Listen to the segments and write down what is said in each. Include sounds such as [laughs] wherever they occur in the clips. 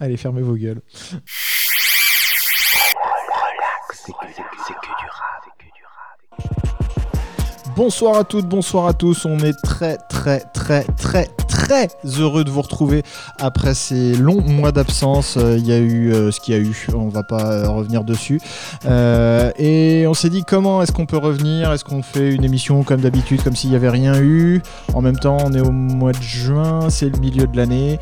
Allez, fermez vos gueules. Bonsoir à toutes, bonsoir à tous. On est très, très, très, très, très heureux de vous retrouver après ces longs mois d'absence. Euh, Il y a eu euh, ce qu'il y a eu, on va pas euh, revenir dessus. Et on s'est dit comment est-ce qu'on peut revenir? Est-ce qu'on fait une émission comme d'habitude, comme s'il n'y avait rien eu? En même temps, on est au mois de juin, c'est le milieu de l'année.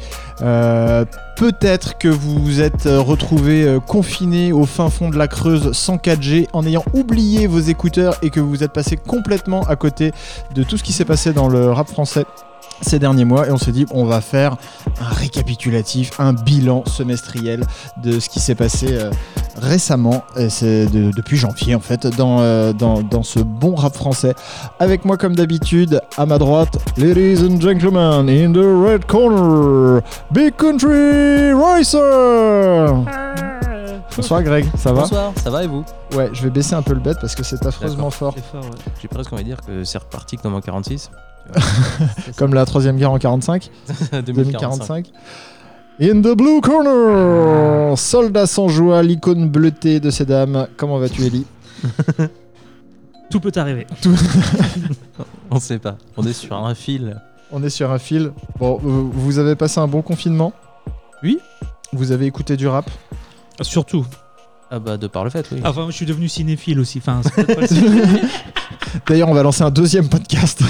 Peut-être que vous vous êtes retrouvé confiné au fin fond de la Creuse sans 4G en ayant oublié vos écouteurs et que vous vous êtes passé complètement à côté de tout ce qui s'est passé dans le rap français ces derniers mois et on s'est dit on va faire un récapitulatif, un bilan semestriel de ce qui s'est passé euh, récemment, et c'est de- depuis janvier en fait, dans, euh, dans, dans ce bon rap français. Avec moi comme d'habitude, à ma droite, ladies and gentlemen, in the red corner, Big Country Racer Bonsoir Greg, ça va? Bonsoir, ça va et vous? Ouais, je vais baisser un peu le bête parce que c'est affreusement D'accord. fort. C'est fort, ouais. J'ai presque envie de dire que c'est reparti comme en 46. [laughs] Comme la troisième guerre en 45 2045. 2045. In the blue corner, soldat sans joie, l'icône bleutée de ces dames. Comment vas-tu, Ellie? [laughs] Tout peut arriver. [laughs] On sait pas. On est sur un fil. On est sur un fil. Bon, vous avez passé un bon confinement? Oui. Vous avez écouté du rap? Surtout. Ah bah de par le fait, oui. Enfin, je suis devenu cinéphile aussi. Enfin, c'est peut-être pas le seul. [laughs] D'ailleurs, on va lancer un deuxième podcast.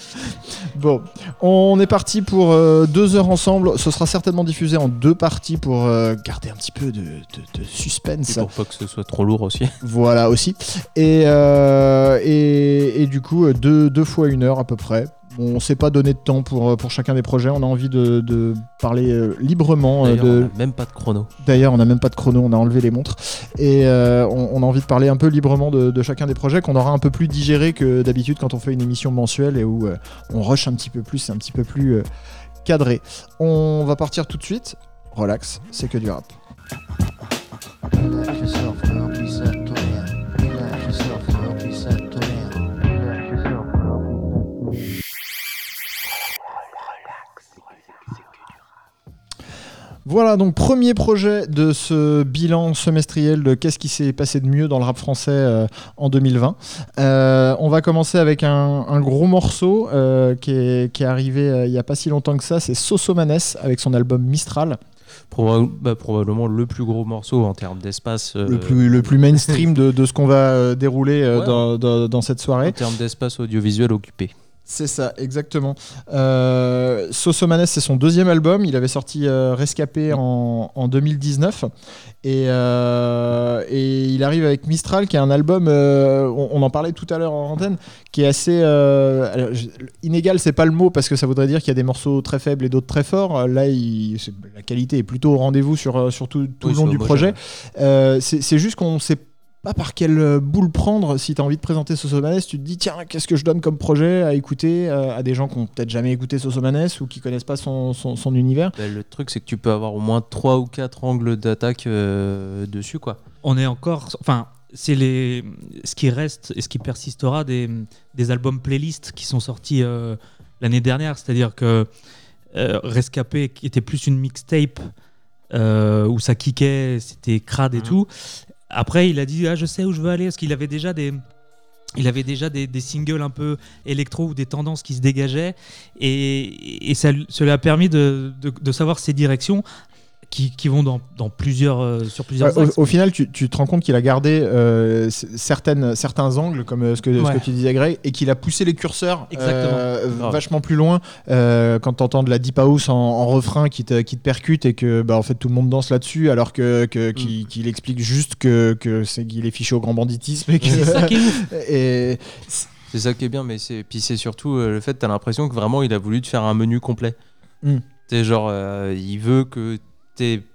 [laughs] bon, on est parti pour euh, deux heures ensemble. Ce sera certainement diffusé en deux parties pour euh, garder un petit peu de, de- de suspense. Et pour pas que ce soit trop lourd aussi. [laughs] Voilà aussi. Et, euh, et, et du coup, euh, deux, deux fois une heure à peu près. On ne s'est pas donné de temps pour, euh, pour chacun des projets. On a envie de, de parler euh, librement. euh, de... on a même pas de chrono. D'ailleurs, on n'a même pas de chrono, on a enlevé les montres. Et euh, on, on a envie de parler un peu librement de, de chacun des projets qu'on aura un peu plus digéré que d'habitude quand on fait une émission mensuelle et où on rush un petit peu plus, c'est un petit peu plus cadré. On va partir tout de suite. Relax, c'est que du rap. Voilà, donc premier projet de ce bilan semestriel de qu'est-ce qui s'est passé de mieux dans le rap français euh, en 2020. Euh, on va commencer avec un, un gros morceau euh, qui, est, qui est arrivé il n'y a pas si longtemps que ça, c'est Sosomanes avec son album Mistral, Proba- bah, probablement le plus gros morceau en termes d'espace. euh, le, plus, le plus mainstream de, de ce qu'on va dérouler Ouais. dans, dans- dans cette soirée. En termes d'espace audiovisuel occupé. C'est ça, exactement. Euh, Sosomanes, c'est son deuxième album. Il avait sorti euh, Rescapé en, en 2019. Et, euh, et il arrive avec Mistral, qui est un album, euh, on, on en parlait tout à l'heure en antenne, qui est assez. alors, inégal, c'est pas le mot, parce que ça voudrait dire qu'il y a des morceaux très faibles et d'autres très forts. Là, il- la qualité est plutôt au rendez-vous sur, sur tout, tout Oui, le long du projet. C'est juste qu'on sait pas par quelle euh, boule prendre si tu as envie de présenter Sosomanes. Tu te dis, tiens, qu'est-ce que je donne comme projet à écouter euh, à des gens qui ont peut-être jamais écouté Sosomanes ou qui connaissent pas son, son, son univers. Bah, le truc, c'est que tu peux avoir au moins 3 ou 4 angles d'attaque euh, dessus, quoi. On est encore. Enfin, c'est les ce qui reste et ce qui persistera des, des albums playlist qui sont sortis euh, l'année dernière. C'est-à-dire que euh, Rescapé, qui était plus une mixtape euh, où ça kickait, c'était crade et Mhm. tout. Après, il a dit ah, je sais où je veux aller parce qu'il avait déjà des. Il avait déjà des, singles un peu électro ou des tendances qui se dégageaient et, et ça, cela a permis de- de savoir ses directions qui, qui vont dans, dans plusieurs, euh, sur plusieurs Ouais, axes. au, au final, tu, tu te rends compte qu'il a gardé euh, certaines, certains angles, comme euh, ce, que, ce Ouais. que tu disais, Greg, et qu'il a poussé les curseurs Exactement. euh, vachement plus loin. Euh, quand tu entends de la deep house en, en refrain qui te, qui te percute et que bah, en fait, tout le monde danse là-dessus, alors que, que- qu'il qu'il explique juste que, que c'est qu'il est fiché au grand banditisme. Et que- C'est ça qui est [laughs] ouf. et C'est ça qui est bien, mais c'est puis c'est surtout euh, le fait t'as l'impression que vraiment il a voulu te faire un menu complet. Mm. C'est genre euh, il veut que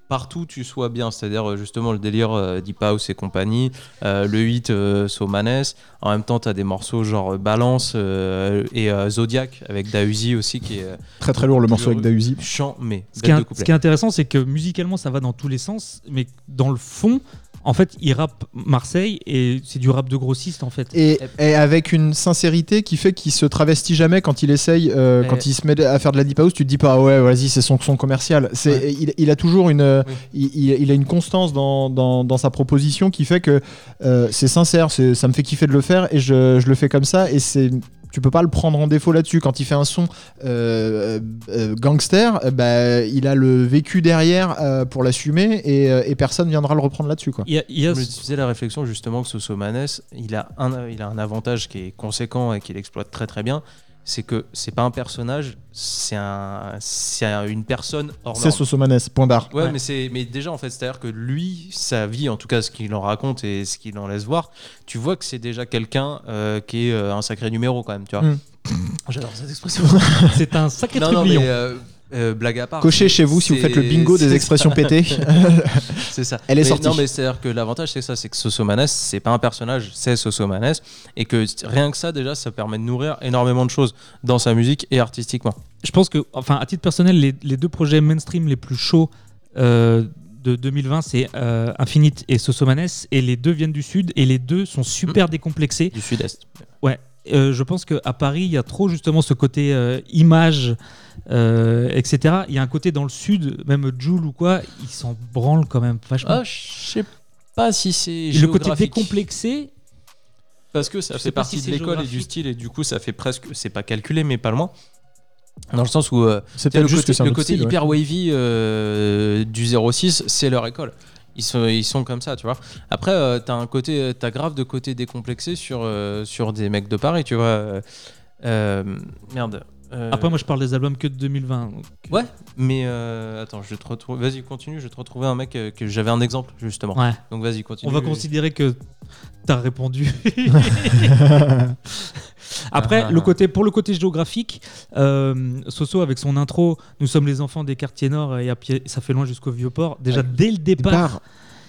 partout tu sois bien, c'est-à-dire euh, justement le délire euh, Deep House et compagnie, euh, le 8 euh, Somanes, en même temps t'as des morceaux genre euh, Balance euh, et euh, Zodiac avec Dausi aussi qui est euh, très très lourd le morceau avec Dausi. chant mais Ce est, qui est intéressant, c'est que musicalement, ça va dans tous les sens, mais dans le fond, En fait, il rappe Marseille et c'est du rap de grossiste en fait. Et, et avec une sincérité qui fait qu'il se travestit jamais quand il essaye, euh, quand il se met à faire de la deep house, tu te dis pas ah ouais vas-y c'est son son commercial. C'est il, il a toujours une il, a une constance dans, dans, dans sa proposition qui fait que euh, c'est sincère, c'est- ça me fait kiffer de le faire et je, je le fais comme ça et c'est tu peux pas le prendre en défaut là-dessus. Quand il fait un son euh, euh, gangster, euh, bah, il a le vécu derrière euh, pour l'assumer et, euh, et personne viendra le reprendre là-dessus. Quoi. Il y a, il y a Je me ce- faisais la réflexion justement que Sosomanes, il a un, il a un avantage qui est conséquent et qu'il exploite très très bien, c'est que c'est pas un personnage, c'est un, c'est un- une personne hors C'est. Sosomanes, point barre. Ouais, Ouais. mais c'est mais déjà en fait, c'est-à-dire que lui, sa vie, en tout cas ce qu'il en raconte et ce qu'il en laisse voir, tu vois que c'est déjà quelqu'un euh, qui est euh, un sacré numéro quand même, tu vois. Mm. J'adore cette expression. [laughs] c'est un sacré non, mais euh, euh, blague à part. Cochez chez vous si vous faites le bingo des expressions pétées. [laughs] C'est ça. Elle est Mais sortie. Non, mais c'est-à-dire que l'avantage, c'est ça, c'est que Sosomanes, c'est pas un personnage, c'est Sosomanes, et que rien que ça, déjà, ça permet de nourrir énormément de choses dans sa musique et artistiquement. Je pense que, enfin, à titre personnel, les, les deux projets mainstream les plus chauds euh, de 2020, c'est euh, Infinite et Sosomanes, et les deux viennent du Sud, et les deux sont super décomplexés. Du Sud-Est. Euh, je pense qu'à Paris, il y a trop justement ce côté euh, image, euh, etc. Il y a un côté dans le Sud, même Joule ou quoi, ils s'en branlent quand même vachement. Ah, je sais pas si c'est. Et le côté décomplexé, Parce que ça Je fait partie si de l'école et du style, et du coup, ça fait presque. C'est pas calculé, mais pas loin. Dans le sens où. euh, C'est le juste côté, que le côté style, ouais. hyper wavy euh, du 06, c'est leur école. Ils sont, ils sont comme ça, tu vois. Après, euh, t'as un côté, t'as grave de côté décomplexé sur, euh, sur des mecs de Paris, tu vois. Euh, euh, merde. Euh, après moi je parle des albums que de 2020. donc, Ouais, mais euh, attends, je vais te retrouve. Vas-y, continue. Je vais te retrouver un mec euh, que j'avais un exemple justement. Ouais. Donc vas-y, continue. On va considérer que t'as répondu. [laughs] Après, Ah. le côté, pour le côté géographique, euh, Soso avec son intro, nous sommes les enfants des quartiers nord et à pied, ça fait loin jusqu'au vieux port. Déjà Ouais. dès le départ, Départ.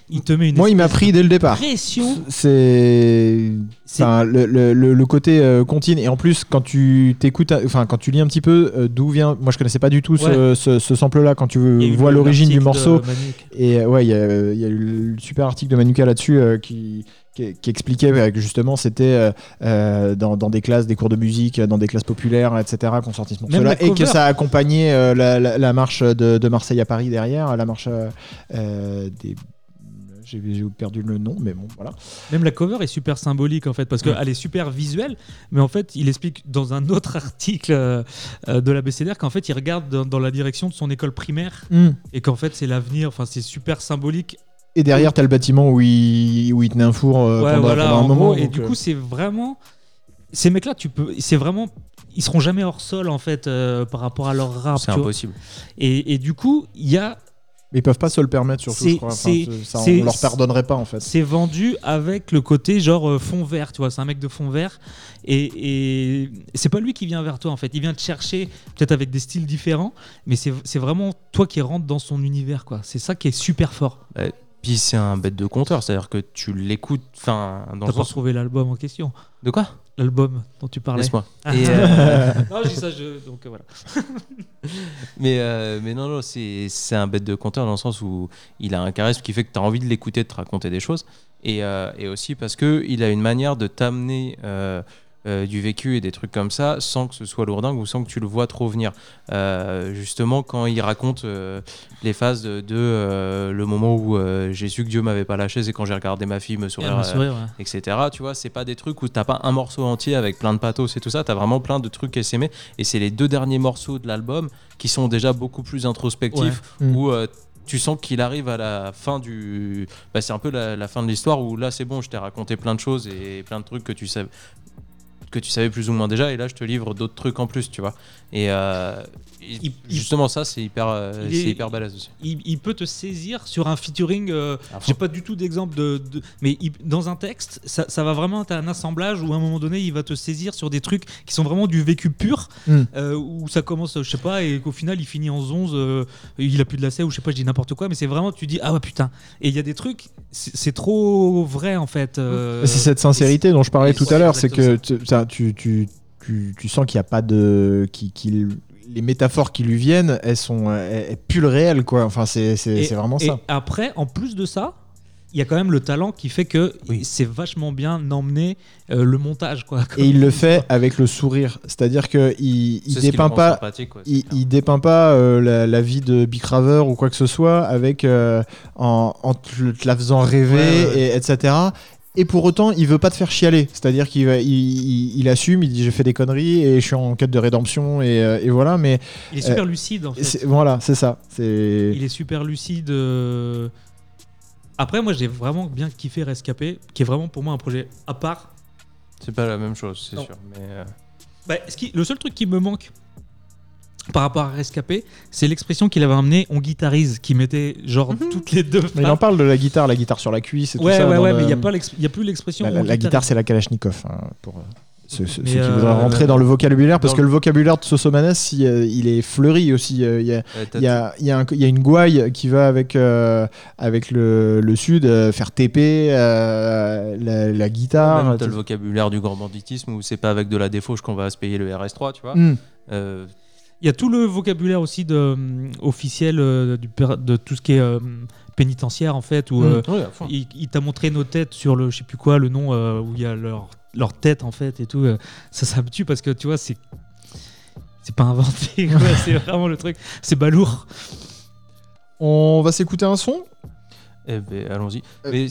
Il te met une Moi, il m'a pris dès le départ. pression. C'est enfin, le, le- côté euh, contine et en plus quand tu t'écoutes enfin quand tu lis un petit peu euh, d'où vient moi je connaissais pas du tout ce, ce, ce sample là quand tu vois l'origine du morceau. Et euh, ouais il y, a il y a eu le super article de Manuka là-dessus euh, qui, expliquait euh, que justement c'était euh, euh, dans, dans des classes des cours de musique dans des classes populaires etc qu'on sortit ce morceau Même là la et que ça a accompagné euh, la, la- la marche de, de Marseille à Paris derrière la marche euh, euh, des j'ai perdu le nom mais bon voilà Même la cover est super symbolique en fait, parce qu'elle est super visuelle, mais en fait, il explique dans un autre [laughs] article euh, euh, de la BCDR qu'en fait, il regarde dans, dans la direction de son école primaire et qu'en fait, c'est l'avenir. Enfin, c'est super symbolique. Et derrière, t'as le bâtiment où il, où il tenait un four euh, Ouais, pendant, voilà, pendant un en moment. gros, et du euh, coup, c'est vraiment. Ces mecs-là, tu peux. C'est vraiment. Ils seront jamais hors sol en fait euh, par rapport à leur rap. C'est tu impossible. Et, et du coup, il y a. ils peuvent pas se le permettre, surtout, je crois. Enfin, ça, on leur pardonnerait pas, en fait. C'est vendu avec le côté genre euh, fond vert, tu vois, c'est un mec de fond vert et, et c'est pas lui qui vient vers toi en fait, il vient te chercher peut-être avec des styles différents, mais c'est c'est vraiment toi qui rentres dans son univers quoi. C'est ça qui est super fort. Puis c'est un bête de compteur, c'est-à-dire que tu l'écoutes, enfin, dans T'as pas retrouvé l'album en question, De quoi? L'album dont tu parlais. Laisse-moi. Ah. Euh, [laughs] non, je dis ça, je... donc euh, voilà. [laughs] mais, euh, mais non, non, c'est c'est un bête de compteur dans le sens où il a un charisme qui fait que tu as envie de l'écouter, de te raconter des choses. Et, euh, et aussi parce qu'il a une manière de t'amener euh, du vécu et des trucs comme ça sans que ce soit lourdingue ou sans que tu le vois trop venir. Euh, justement, quand il raconte euh, les phases de, de, le moment où j'ai su que Dieu m'avait pas lâché, c'est quand j'ai regardé ma fille me sourire. un sourire, ouais. etc. Tu vois, c'est pas des trucs où t'as pas un morceau entier avec plein de pathos et tout ça, t'as vraiment plein de trucs SME. Et c'est les deux derniers morceaux de l'album qui sont déjà beaucoup plus introspectifs, Ouais. Mm. où tu sens qu'il arrive à la fin du. Bah, c'est un peu la, la fin de l'histoire où là c'est bon, je t'ai raconté plein de choses et plein de trucs que tu savais que tu savais plus ou moins déjà et là je te livre d'autres trucs en plus tu vois. Et, euh, Il- il- justement ça c'est hyper euh, est- hyper balèze aussi Il, il peut te saisir sur un featuring. euh. J'ai pas du tout d'exemple de, de- mais il- dans un texte, ça, ça va vraiment être un assemblage où à un moment donné, il va te saisir sur des trucs qui sont vraiment du vécu pur, Mm. euh, où ça commence, je sais pas, et qu'au final, il finit en 11, euh, il a plus de lacets ou je sais pas, je dis n'importe quoi, mais c'est vraiment, tu dis ah ouais putain. Et il y a des trucs, c'est c'est trop vrai en fait. euh, c'est cette sincérité dont je parlais tout ouais, à l'heure. C'est que tu, ça, tu, tu, tu, tu sens qu'il n'y a pas de. qui- qu'il- les métaphores qui lui viennent, elles sont elles, elles puent le réel, quoi. Enfin, c'est vraiment et ça. après, en plus de ça, il y a quand même le talent qui fait que Oui. c'est vachement bien emmené euh, le montage quoi. Et il le fait avec le sourire. C'est-à-dire qu'il il le dépeint pas. quoi, Il, il dépeint pas euh, la, la vie de Big Raver ou quoi que ce soit avec euh, en, en te te la faisant rêver Ouais, ouais. Et, etc. Et pour autant, il veut pas te faire chialer. C'est-à-dire qu'il va- il, il- il assume, il dit j'ai fait des conneries et je suis en quête de rédemption et, euh, et voilà. Mais Il est super lucide en fait. c'est- voilà, c'est ça. C'est Il est super lucide. euh. Après, moi, j'ai vraiment bien kiffé Rescapé, qui est vraiment pour moi un projet à part. C'est pas la même chose, c'est Non. sûr. Mais euh, Bah, ce qui- le seul truc qui me manque par rapport à Rescapé, c'est l'expression qu'il avait amené on guitarise, qui mettait genre toutes les deux. Mais il en parle de la guitare, la guitare sur la cuisse et tout Ouais, ça. ouais, ouais, le- mais il n'y a, pas l'ex- il y a plus l'expression. La, guitare, c'est la Kalachnikov. hein, pour euh, ceux, ceux- Mais, ceux qui euh, voudraient rentrer dans le vocabulaire, parce que le- vocabulaire de Sosomanes, il, euh, il est fleuri aussi. euh, Il y a, ouais, t'as il y a- il y a un- il y a une gouaille qui va avec, euh, avec le, le sud, euh, faire TP, euh, la, la tout- guitare. même tout- le vocabulaire du grand banditisme où c'est pas avec de la défauche qu'on va se payer le RS3, tu vois. Hmm. Il y a tout le vocabulaire aussi de, euh, officiel euh, du, de tout ce qui est euh, pénitentiaire en fait, où Mm. euh, ouais, fond. il, il t'a montré nos têtes sur le je sais plus quoi, le nom où il y a leur, leur tête en fait et tout. ça, ça me tue parce que tu vois, c'est. C'est pas inventé, [laughs] c'est vraiment le truc. C'est balourd. On va s'écouter un son? Eh ben, allons-y. Euh, Mais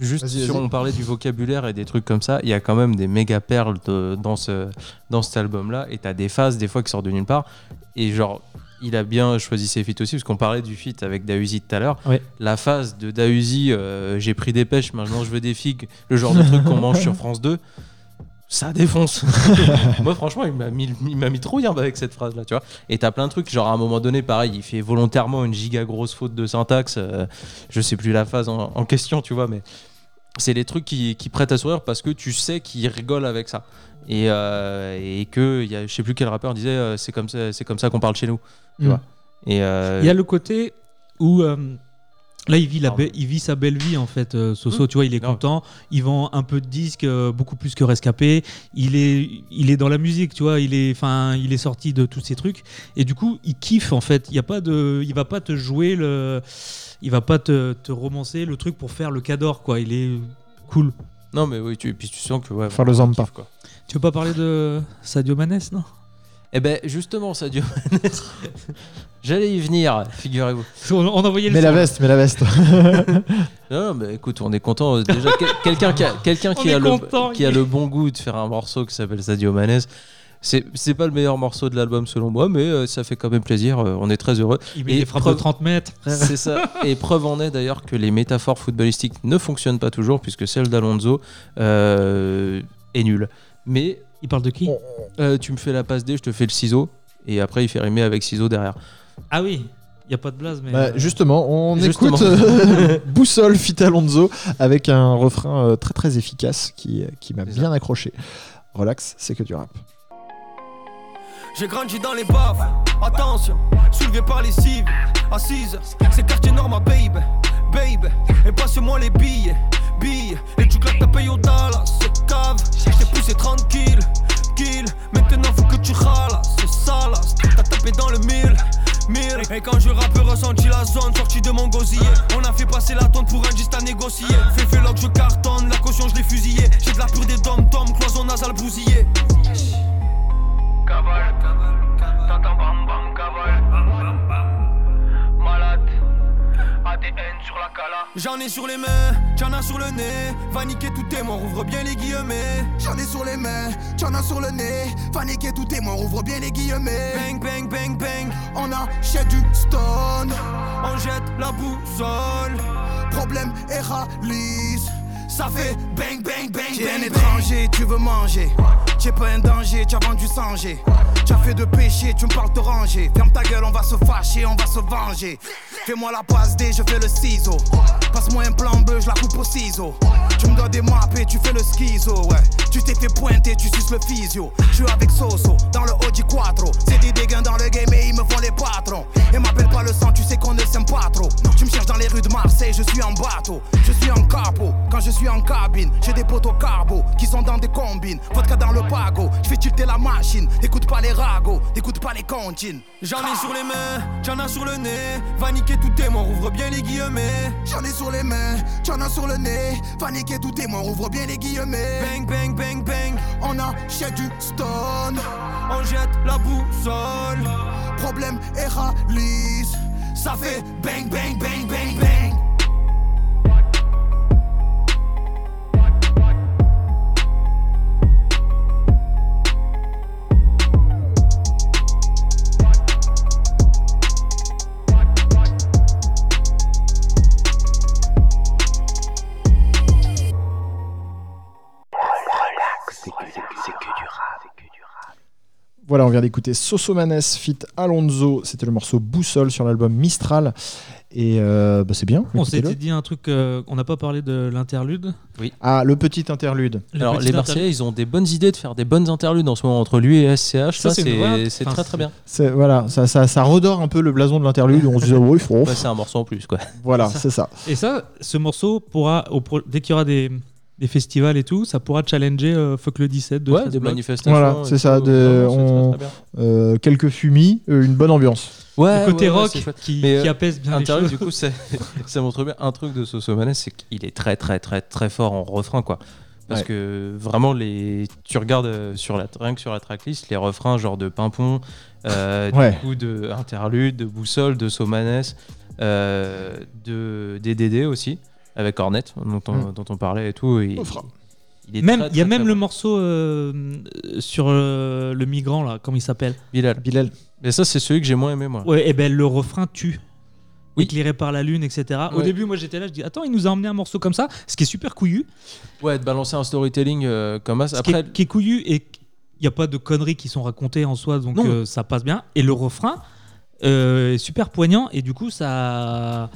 juste vas-y, vas-y. on parlait du vocabulaire et des trucs comme ça, il y a quand même des méga perles de- dans, ce, dans cet album-là. Et t'as des phases, des fois, qui sortent de nulle part. Et genre, il a bien choisi ses feats aussi, parce qu'on parlait du feat avec Dausi tout à l'heure. Ouais. La phase de Dausi, euh, j'ai pris des pêches, maintenant je veux des figues, le genre de truc qu'on mange sur France 2. Ça défonce. [laughs] Moi, franchement, il m'a mis, il m'a mis trop bien avec cette phrase-là, tu vois. Et t'as plein de trucs, genre à un moment donné, pareil, il fait volontairement une giga grosse faute de syntaxe. euh, je sais plus la phase en, en question, tu vois, mais c'est les trucs qui, qui prêtent à sourire parce que tu sais qu'il rigole avec ça. Et, euh, et que, y a, je sais plus quel rappeur disait, euh, c'est comme ça, c'est comme ça qu'on parle chez nous. Tu Mm. vois. Et euh, Il y a le côté où là il vit, la Pardon. be- il vit sa belle vie en fait. euh, Soso, Mmh. tu vois, il est content. Il vend un peu de disques, euh, beaucoup plus que Rescapé. Il est, il est dans la musique, tu vois. Il est, enfin, il est sorti de tous ces trucs et du coup il kiffe en fait. Il y a pas de, il va pas te jouer le, il va pas te, te romancer le truc pour faire le cador quoi. Il est cool. non, mais oui, tu, et puis tu sens que ouais, Faire le Zampa. kiffe, quoi. Tu veux pas parler de Sadio Manes, non? Eh ben, justement, Sadio Mané, [laughs] j'allais y venir, figurez-vous. on, on envoyait le son, la veste, mets la veste. Non, [laughs] non, mais écoute, on est content. Déjà, quel- quelqu'un qui a, quelqu'un qui a, content, le, qui a le bon goût de faire un morceau qui s'appelle Sadio Manes. C'est c'est pas le meilleur morceau de l'album selon moi, mais euh, ça fait quand même plaisir. euh, on est très heureux. Il met Et des frappes preuve- de 30 mètres. C'est ça. Et preuve en est d'ailleurs que les métaphores footballistiques ne fonctionnent pas toujours, puisque celle d'Alonso euh, est nulle. Mais Il parle de qui? Euh, tu me fais la passe D, je te fais le ciseau, et après il fait rimer avec ciseau derrière. Ah oui, il y a pas de blaze mais. Bah, euh, justement, on Justement. écoute euh, [laughs] [laughs] Boussole Fit Alonso avec un refrain euh, très très efficace qui, qui m'a bien accroché. Relax, c'est que du rap. J'ai grandi dans les baves, attention, soulevé par les cibles, assise, c'est quartier nord ma babe, babe, et passe-moi les billes, billes, et tu claques ta paye au Dallas, c'est cave, t'es poussé tranquille, kill, maintenant faut que tu ralasses, c'est salace, t'as tapé dans le mille, et quand je rappe ressenti la zone, sorti de mon gosier, on a fait passer la tonne pour un giste à négocier, fais fait je cartonne, la caution je l'ai fusillé, j'ai de la pure des cloison. Cavale, t'entends bam bam cavale, malade, ADN sur la cala. J'en ai sur les mains, t'en as sur le nez, va niquer tout tes morts, ouvre bien les guillemets. J'en ai sur les mains, j'en ai sur le nez. Paniquer tout est mort, ouvre bien les guillemets. Bang bang bang bang, On achète du stone, on jette la boussole. problème et réalise. Ça fait bang bang bang T'es un bang bang. étranger, tu veux manger. T'es pas un danger, tu as vendu sanger. Tu as fait de péché, tu me parles de ranger. Ferme ta gueule, on va se fâcher, on va se venger. Fais-moi la passe D, je fais le ciseau. Passe-moi un plan bleu, je la coupe au ciseau. Tu me dois des maps et tu fais le schizo, ouais. Tu t'es fait pointer, tu suces le physio. Je suis avec Soso, dans le Audi Quattro. C'est des dégâts dans le game et ils me font les patrons. Et m'appelle pas le sang, tu sais qu'on ne s'aime pas trop. Tu me cherches dans les rues de Marseille, je suis en bateau. Je suis en capot. Quand je suis en cabine, j'ai des potes au carbo qui sont dans des combines. Vodka dans le pago, je fais tilter la machine. Écoute pas les ragots, écoute pas les comptines. J'en ai sur les mains, j'en as sur le nez. Va niquer tout morts, ouvre bien les guillemets. J'en ai sur les mains, j'en as sur le nez. Va niquer tout mort, ouvre bien les guillemets. Bang, bang, bang, bang. On achète du stone, On jette la boussole. problème et ralice. Ça fait bang, bang, bang, bang, bang. Voilà, on vient d'écouter Sosomanes fit Alonso. C'était le morceau Boussole sur l'album Mistral. Et euh, bah, c'est bien. On s'était dit un truc, euh, on n'a pas parlé de l'interlude. Ah, le petit interlude. Le Alors, petit les interlude. Marseillais, ils ont des bonnes idées de faire des bonnes interludes en ce moment entre lui et SCH. Ça, Ça, c'est enfin, très très bien. Voilà, ça, ça, ça redore un peu le blason de l'interlude. où On se disait, oui, faut- Ouais, c'est un morceau en plus, quoi. voilà, c'est ça. Et ça, ce morceau pourra, au pro- dès qu'il y aura des, des festivals et tout, ça pourra challenger euh, Fuck le 17 de Ouais, 13 des manifestations. Voilà, c'est ça, tout. de- très, très. Euh, quelques fumis, euh, une bonne ambiance. Ouais, Le côté ouais, rock qui, Mais, qui euh, apaise bien les Interlude, choses. du coup, c'est- [laughs] ça montre bien un truc de Sosomanes, c'est qu'il est très, très, très, très fort en refrain, quoi. Parce Ouais. que vraiment, les... tu regardes sur la... rien que sur la tracklist, les refrains genre de Pimpon, euh, [laughs] Ouais. du coup de Interlude, de Boussole, de Somanes, euh, de DDD aussi, avec Hornet, dont on, Mm. dont on parlait et tout. et Refrain. il est Même, très, il y a très, même très le bon. morceau euh, sur euh, le migrant, là, comment il s'appelle? Bilal. Bilal. Mais ça, c'est celui que j'ai moins aimé, moi. Ouais, et ben le refrain tue. Oui. Éclairé par la lune, etc. Au début, moi j'étais là, je dis Attends, il nous a emmené un morceau comme ça, ce qui est super couillu. Ouais, de balancer un storytelling euh, comme ça. Ce qui Après, est, qui est couillu et il n'y a pas de conneries qui sont racontées en soi, donc euh, ça passe bien. Et le refrain euh, est super poignant et du coup, ça.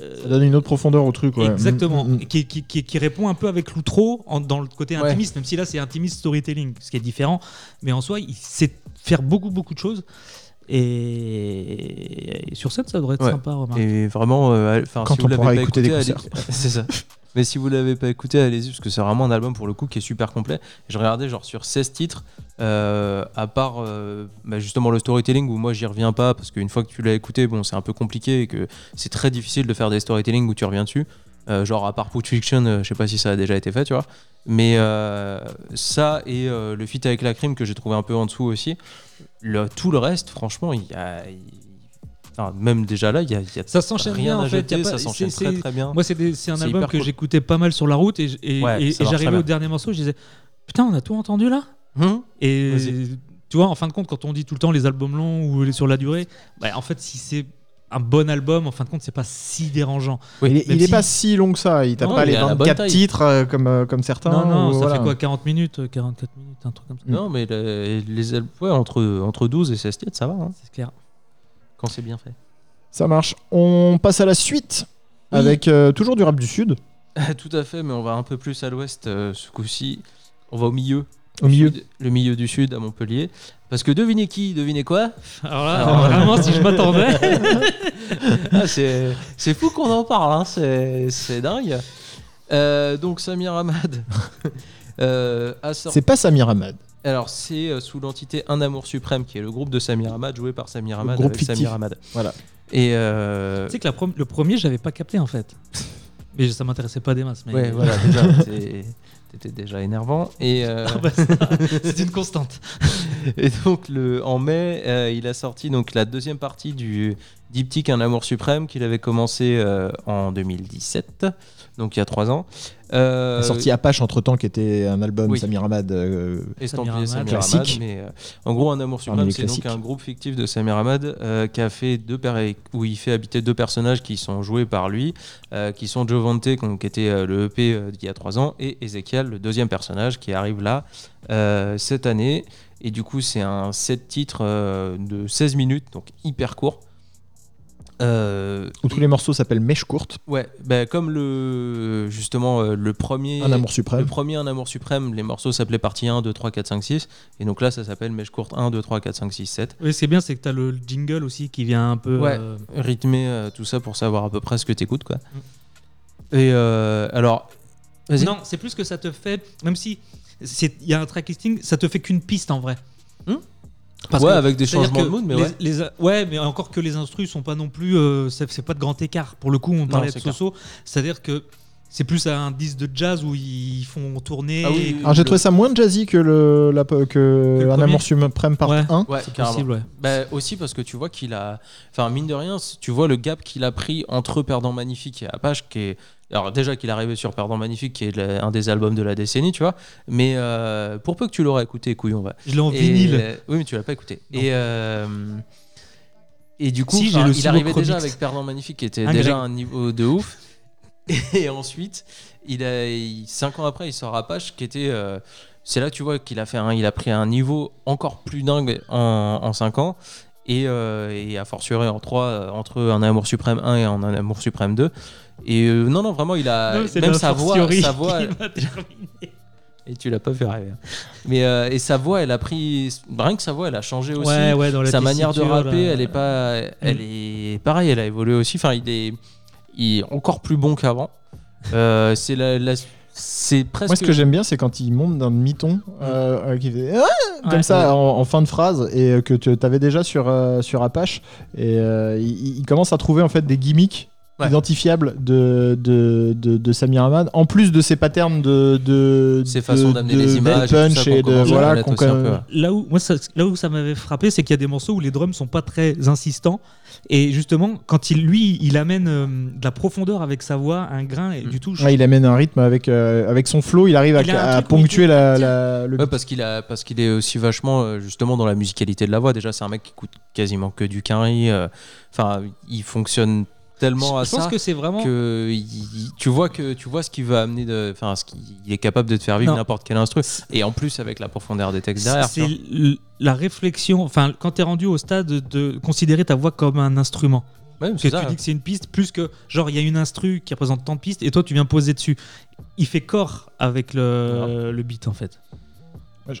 Euh, Ça donne une autre profondeur au truc. ouais. Exactement, Mm, mm, mm. Qui, qui- qui- qui répond un peu avec l'outro en- dans le côté Ouais. intimiste, même si là c'est intimiste storytelling, ce qui est différent. Mais en soi, il sait faire beaucoup, beaucoup de choses. Et, et sur scène, ça devrait être Ouais. sympa. remarque. Et vraiment, euh, Quand si on vous l'avez pourra pas écouter écouté, des allez- [laughs] c'est ça. Mais si vous l'avez pas écouté, allez-y parce que c'est vraiment un album pour le coup qui est super complet. Je regardais genre sur 16 titres, euh, à part euh, bah, justement le storytelling où moi j'y reviens pas parce qu'une fois que tu l'as écouté, bon c'est un peu compliqué et que c'est très difficile de faire des storytelling où tu reviens dessus. Euh, genre à part Put Fiction, euh, je sais pas si ça a déjà été fait, tu vois. Mais euh, ça et euh, le feat avec la crime que j'ai trouvé un peu en dessous aussi. Le, tout le reste, franchement, il y a, il- enfin, même déjà là, il y a, y a Ça s'enchaîne rien à en fait. jeter, pas- ça s'enchaîne très très bien. Moi, c'est un album que cool. j'écoutais pas mal sur la route et, j- et, Ouais, et- ça et marche j'arrivais au dernier morceau, je disais Putain, on a tout entendu là? Hum Et tu vois, en fin de compte, quand on dit tout le temps les albums longs ou sur la durée, bah, en fait, si c'est un bon album, en fin de compte, c'est pas si dérangeant. il est, Même il est si- pas si long que ça. Il tape Non, pas il les est à la bonne 24 taille. titres euh, comme, euh, comme certains. non, non, ou ça voilà. fait quoi 40 minutes, euh, 44 minutes, un truc comme ça. Non, mais le- les albums, ouais, entre, entre 12 et 16 titres, ça va, hein, C'est clair. quand c'est bien fait. Ça marche. On passe à la suite Oui. avec euh, toujours du rap du Sud. [laughs] Tout à fait, mais on va un peu plus à l'ouest euh, ce coup-ci. On va au milieu. Au milieu. Sud- le milieu du sud, à Montpellier. Parce que devinez qui Devinez quoi? Alors là, Alors, vraiment, si je m'attendais. [laughs] Ah, c'est, c'est fou qu'on en parle, hein, c'est, c'est dingue. Euh, donc Samir Hamad [laughs] euh, sorti. C'est pas Samir Hamad. Alors c'est euh, sous l'entité Un Amour Suprême, qui est le groupe de Samir Hamad, joué par Samir Hamad groupe avec. Samir Hamad. Voilà. Et euh, Tu sais que la le premier, j'avais pas capté en fait. [laughs] Mais ça m'intéressait pas des masses. Mais... ouais, voilà, déjà, t'étais déjà énervant. Et, euh, Ah bah, [laughs] c'est une constante. Et donc le, en mai, euh, il a sorti donc la deuxième partie du diptyque Un amour suprême qu'il avait commencé euh, en 2017, donc il y a trois ans. Euh, Il sorti Apache entre temps, qui était un album oui. Samir Hamad. euh, estampillé Samir Samir Hamad. Hamad, Classique. mais euh, en gros un amour les c'est donc un groupe fictif de Samir Hamad euh, qui a fait deux où il fait habiter deux personnages qui sont joués par lui, euh, qui sont Jovante qui était euh, le EP euh, d'il y a trois ans et Ezekiel le deuxième personnage qui arrive là euh, cette année et du coup c'est un set titres euh, de 16 minutes donc hyper court. Euh, où tous les morceaux s'appellent Mèche courte. Ouais, bah, comme le justement euh, le premier Un amour le suprême. premier Un amour suprême, les morceaux s'appelaient partie 1, 2, 3, 4, 5, 6. Et donc là, ça s'appelle Mèche courte 1, 2, 3, 4, 5, 6, 7. Oui, c'est bien, c'est que t'as le jingle aussi qui vient un peu. Ouais. euh, Rythmer euh, tout ça pour savoir à peu près ce que t'écoutes, quoi. Et euh, alors, Vas-y. Non, c'est plus que ça te fait, même si c'est- il y a un track listing, ça te fait qu'une piste en vrai. Hmm? Parce Ouais, que- avec des c'est-à-dire changements que de mood, mais les- ouais. les- ouais, mais encore que les instrus sont pas non plus, euh, c'est pas de grand écart. Pour le coup, on parlait de c'est clair. Soso, c'est-à-dire que c'est plus un disque de jazz où ils font tourner. Ah oui, Alors j'ai trouvé ça moins jazzy que, le, la, que, le Un amour suprême part Ouais. 1. Ouais, C'est carrément. possible, ouais. Bah, aussi parce que tu vois qu'il a. Enfin, mine de rien, tu vois le gap qu'il a pris entre Perdant Magnifique et Apache, qui est. Alors, déjà qu'il est arrivé sur Perdant Magnifique, qui est le- un des albums de la décennie, tu vois. Mais euh, pour peu que tu l'aurais écouté, couillon, va. Je l'ai en Et- vinyle. Oui, mais tu l'as pas écouté. Non. Et. euh, Et du coup, Si, enfin, il arrivait déjà avec Perdant Magnifique, qui était Un déjà un niveau de ouf. [laughs] Et ensuite, il a, il- cinq ans après, il sort Apache, qui était. euh, c'est là que tu vois qu'il a fait un, il a pris un niveau encore plus dingue en, en 5 ans. Et, euh, et a fortiori en 3 entre un amour suprême 1 et un amour suprême 2 et euh, non non vraiment il a Non, c'est même sa voix sa voix et tu l'as pas fait rêver mais euh, et sa voix elle a pris rien que sa voix elle a changé aussi Ouais, ouais, dans la sa manière de rapper, là. elle est pas, elle est pareil, elle a évolué aussi. Enfin, il est, il est encore plus bon qu'avant. Euh, c'est la, la- c'est presque. Moi, ce que j'aime bien, c'est quand il monte d'un demi-ton, euh, euh, qui fait Ah comme ça en, en fin de phrase, et euh, que tu avais déjà sur, euh, sur Apache. Et euh, il, il commence à trouver en fait des gimmicks Ouais. identifiables de, de, de, de Samir Hamad, en plus de ses patterns de. de Ses de- façons d'amener les images et punch ça et qu'on de. Voilà, aussi un peu. Là où, moi, ça, là où ça m'avait frappé, c'est qu'il y a des morceaux où les drums sont pas très insistants. Et justement, quand il, lui, il amène euh, de la profondeur avec sa voix, un grain et du tout. je- Ouais, il amène un rythme avec, euh, avec son flow, il arrive à, Il ponctuer la, le Ouais, parce qu'il a, parce qu'il est aussi vachement euh, justement dans la musicalité de la voix. Déjà, c'est un mec qui écoute quasiment que du Quinry. euh, Enfin, il fonctionne tellement à je pense que c'est vraiment. que il- tu vois que tu vois ce qu'il veut amener de, enfin, ce qu'il il est capable de te faire vivre n'importe quel instru. Et en plus avec la profondeur des textes derrière. C'est la réflexion, enfin, quand tu es rendu au stade de considérer ta voix comme un instrument, Ouais, que c'est tu dis que c'est une piste, plus que genre il y a une instru qui représente tant de pistes et toi tu viens poser dessus. Il fait corps avec le, le beat en fait.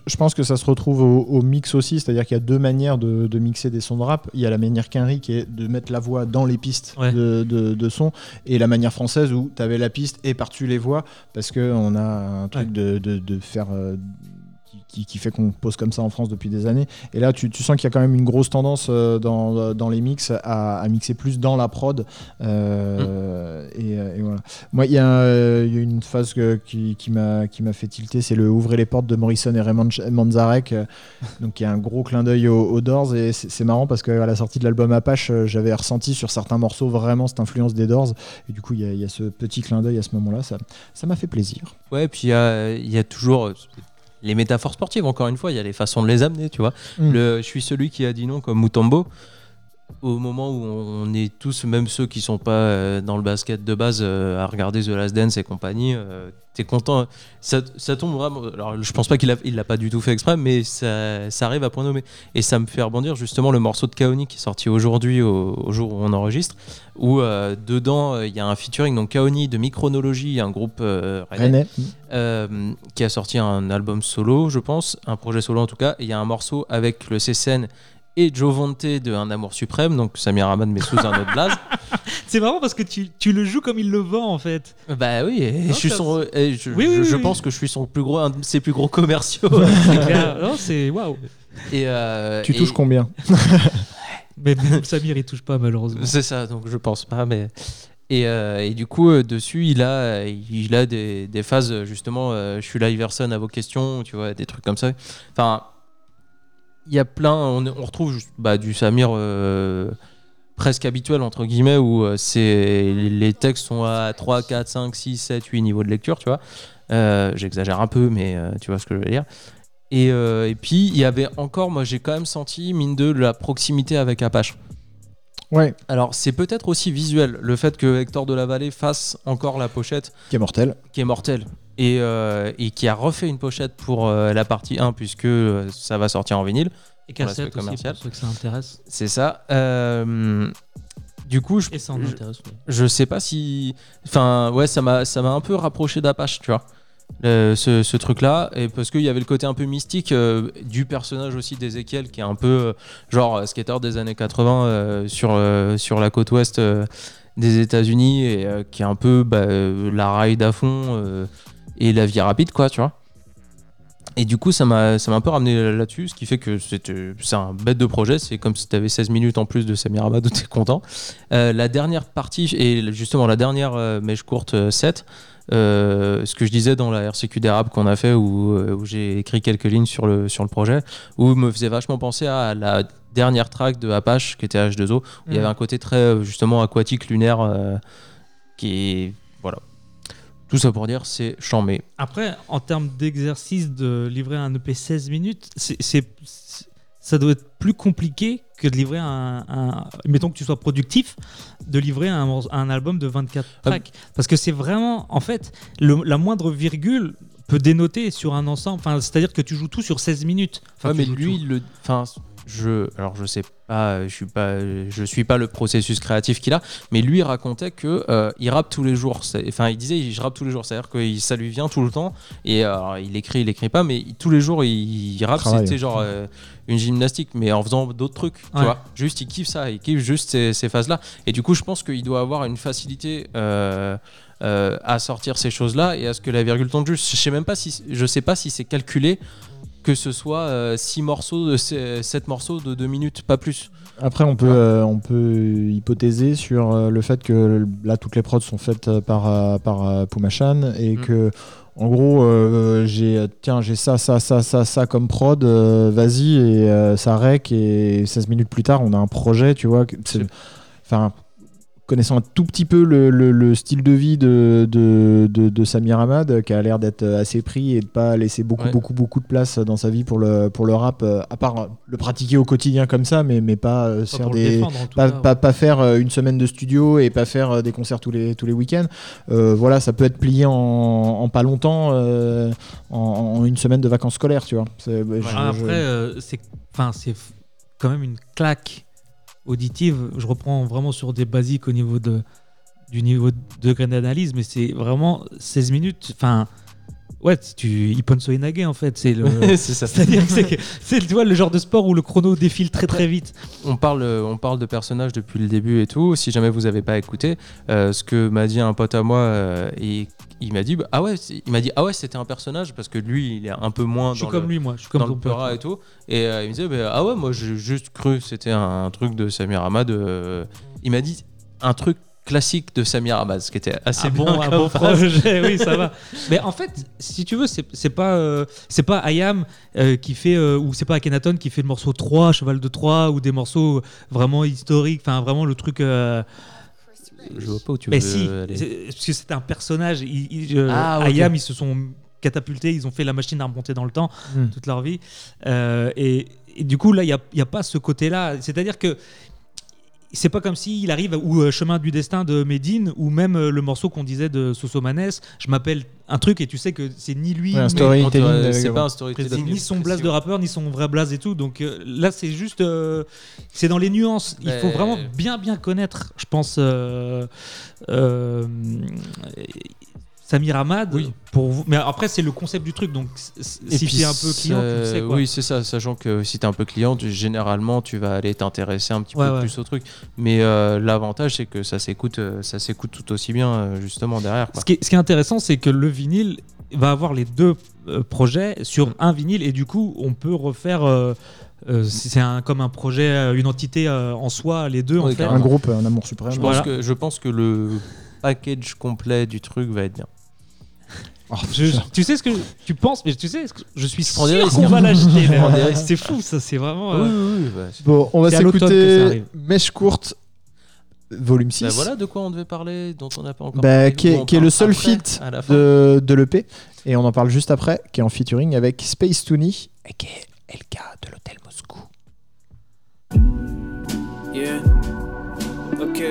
Je pense que ça se retrouve au, au mix aussi, c'est-à-dire qu'il y a deux manières de, de mixer des sons de rap. Il y a la manière Quinry qui est de mettre la voix dans les pistes Ouais. de, de, de son, et la manière française où tu avais la piste et par-dessus les voix, parce qu'on a un truc Ouais. de, de, de faire. Euh, qui- fait qu'on pose comme ça en France depuis des années. Et là, tu, sens qu'il y a quand même une grosse tendance euh, dans, dans les mix à, mixer plus dans la prod. Euh, et, euh, et voilà. Moi, il y, a euh, une phase qui, m'a fait tilter, c'est le Ouvrez les portes de Morrison et Raymond Manzarek. euh, donc, il y a un gros clin d'œil aux, aux Doors. Et c'est marrant parce qu'à la sortie de l'album Apache, euh, j'avais ressenti sur certains morceaux vraiment cette influence des Doors. Et du coup, il y a, ce petit clin d'œil à ce moment-là. Ça m'a fait plaisir. Ouais, puis il y a, toujours euh, les métaphores sportives, encore une fois, il y a les façons de les amener, tu vois. Mm. Le, je suis celui qui a dit non comme Mutombo. Au moment où on est tous, même ceux qui sont pas euh, dans le basket de base, euh, à regarder The Last Dance et compagnie, euh, t'es content. Ça, ça tombe vraiment. Alors, je pense pas qu'il il l'a pas du tout fait exprès, mais ça, ça arrive à point nommé. Et ça me fait rebondir justement le morceau de Kaoni qui est sorti aujourd'hui, au, au jour où on enregistre, où euh, dedans il y a un featuring, donc Kaoni de Micronologie, un groupe euh, René. euh, qui a sorti un album solo, je pense, un projet solo en tout cas. Et il y a un morceau avec le CSN et Joe Vonte de Un Amour Suprême, donc Samir Hamad mais sous un autre blaze. [laughs] C'est marrant parce que tu, tu le joues comme il le vend en fait. Bah oui, et Non, je suis son, et je, Oui, je- oui, je oui, pense que je suis son plus gros, un de ses plus gros commerciaux. C'est [laughs] clair. Non, c'est waouh. et, euh, Tu et- touches combien [laughs] Mais même Samir il touche pas malheureusement. C'est ça, donc je pense pas, mais. Et, euh, et du coup, euh, dessus, il a, il a des, des phases, justement, euh, je suis là, Iverson, à vos questions, tu vois, des trucs comme ça. Enfin, il y a plein, on, on retrouve juste, bah, du Samir euh, presque habituel, entre guillemets, où euh, c'est, les textes sont à 3, 4, 5, 6, 7, 8 niveaux de lecture, tu vois. Euh, J'exagère un peu, mais tu vois ce que je veux dire. Et, et puis, il y avait encore, moi j'ai quand même senti, mine de, la proximité avec Apache. Ouais, Alors, c'est peut-être aussi visuel, le fait que Hector de la Vallée fasse encore la pochette qui est mortel. qui est mortelle et, euh, et qui a refait une pochette pour euh, la partie 1 puisque euh, ça va sortir en vinyle. Et cassette aussi commercial. pour ceux que ça intéresse. C'est ça. Euh, du coup, je, Et ça en je, intéresse. je sais pas si. Enfin, ouais, ça m'a ça m'a un peu rapproché d'Apache, tu vois. le- ce, ce truc-là, et parce qu'il y avait le côté un peu mystique euh, du personnage aussi d'Ezekiel, qui est un peu euh, genre skater des années 80 euh, sur, sur la côte ouest des États-Unis, et qui est un peu bah, la ride à fond. Euh, et la vie rapide, quoi, tu vois. Et du coup, ça m'a ça m'a un peu ramené là-dessus, ce qui fait que c'était- c'est un bête de projet. C'est comme si tu avais 16 minutes en plus de Samir Abad où tu es content. Euh, la dernière partie, et justement la dernière euh, mèche courte euh, 7, euh, ce que je disais dans la RCQ d'Arabe qu'on a fait, où, euh, où j'ai écrit quelques lignes sur le, sur le projet, où me faisait vachement penser à la dernière track de Apache qui était H2O, où il y Mm. avait un côté très euh, justement aquatique, lunaire, euh, qui est. Tout ça pour dire, c'est chambé. Après, en termes d'exercice de livrer un EP 16 minutes, c'est, ça doit être plus compliqué que de livrer un, un- Mettons que tu sois productif, de livrer un, album de 24 Ah. tracks. Parce que c'est vraiment. En fait, le- la moindre virgule peut dénoter sur un ensemble. Enfin, c'est-à-dire que tu joues tout sur 16 minutes. Enfin, Ouais, tu mais lui, tout. le, enfin, je, alors je sais pas, je suis pas, je suis pas le processus créatif qu'il a, mais lui racontait que euh, il rappe tous les jours. C'est- Enfin, il disait, je rappe tous les jours, c'est-à-dire que il- ça lui vient tout le temps. Et alors, il écrit, il écrit pas, mais tous les jours il, il rappe. C'était genre euh, une gymnastique, mais en faisant d'autres trucs. Tu Ouais. vois, juste il kiffe ça, il kiffe juste ces, ces phases-là. Et du coup, je pense qu'il doit avoir une facilité. euh, euh, à sortir ces choses-là et à ce que la virgule tombe juste. Je sais même pas si, je sais pas si c'est calculé que ce soit 6 morceaux, de 7 morceaux de 2 minutes, pas plus. Après, on peut, euh, on peut hypothéser sur euh, le fait que là, toutes les prods sont faites euh, par, euh, par Pumachan et Mm. que, en gros, euh, j'ai tiens, j'ai ça, ça, ça, ça, ça comme prod, vas-y, et ça rec, et 16 minutes plus tard, on a un projet, tu vois. Enfin. Connaissant un tout petit peu le, le- le style de vie de, de, de, de Samir Hamad, qui a l'air d'être assez pris et de pas laisser beaucoup, Ouais. beaucoup, beaucoup de place dans sa vie pour le, pour le rap, euh, à part euh, le pratiquer au quotidien comme ça, mais, mais pas euh, Pas faire pour le des, défendre, en tout pas, cas, pas, ouais. pas faire une semaine de studio et pas faire des concerts tous les, tous les week-ends. Euh, voilà, ça peut être plié en, en pas longtemps, euh, en, en une semaine de vacances scolaires, tu vois. Je- Ah, je- Après, euh, c'est enfin, c'est quand même une claque auditive. Je reprends vraiment sur des basiques au niveau de, du niveau de degré d'analyse, mais c'est vraiment 16 minutes. Enfin, ouais, tu Iponso Inage en fait. C'est le. [laughs] C'est-à-dire que c'est- c'est tu vois, le genre de sport où le chrono défile très très vite. On parle, on parle de personnages depuis le début et tout. Si jamais vous avez pas écouté, euh, ce que m'a dit un pote à moi, euh, et il m'a dit bah, ah ouais, il m'a dit ah ouais, c'était un personnage parce que lui, il est un peu moins Je suis dans comme le, lui, moi. Je suis comme dans et tout. Et euh, il me disait bah, ah ouais, moi j'ai juste cru c'était un truc de Samir Hamad. euh, il m'a dit un truc classique de Samir Hamad, ce qui était assez Ah bon, un bon projet, oui, ça va. [laughs] Mais en fait, si tu veux, c'est c'est pas, euh, c'est pas Ayam euh, qui fait, euh, ou c'est pas Akhenaton qui fait le morceau 3, Cheval de 3, ou des morceaux vraiment historiques, enfin vraiment le truc. Je vois pas où tu mais veux si, aller. parce que c'était un personnage. il- il- Ah, ok. Ayam, ils se sont catapultés, ils ont fait la machine à remonter dans le temps Hmm. toute leur vie. Euh, et, et du coup, là, il n'y a, a pas ce côté-là. C'est-à-dire que c'est pas comme s'il arrive ou euh, Chemin du destin de Medine ou même euh, le morceau qu'on disait de Sosomanes. Je m'appelle un truc et tu sais que c'est ni lui Ouais, un mais- story. Non, tu vois, Storytelling, C'est euh, pas un storytelling. ni son blaze de rappeur ni son vrai blaze et tout. Donc euh, là, c'est juste, euh, c'est dans les nuances. Il faut vraiment bien bien connaître, je pense. Samir Hamad Oui. pour vous. Mais après, c'est le concept du truc. Donc, si tu es un peu client, tu le ça- sais quoi. Oui, c'est ça. Sachant que si tu es un peu client, tu- généralement, tu vas aller t'intéresser un petit Ouais, peu ouais. plus au truc. Mais euh, l'avantage, c'est que ça s'écoute, euh, ça s'écoute tout aussi bien, euh, justement, derrière. quoi. Ce qui, est, ce qui est intéressant, c'est que le vinyle va avoir les deux euh, projets sur Mm. un vinyle et du coup, on peut refaire. euh, euh, c'est un, comme un projet, une entité euh, en soi, les deux en fait. un groupe, un amour suprême. Je, Voilà. pense que, je pense que le package complet du truc va être bien. Oh, Je- tu sais ce que tu penses, mais tu sais, ce que je suis sûr qu'on c'est- va l'acheter. [laughs] Que C'est fou, ça, c'est vraiment. euh, Oui, oui, oui, bah, Bon, on va s'écouter. Mèche courte, volume 6. bah voilà de quoi on devait parler, dont on n'a pas encore Bah, parlé. qui est, qui le seul feat de, de l'EP. Et on en parle juste après, qui est en featuring avec Space Toonie, et qui est LK de l'hôtel Moscou. Yeah. Ok.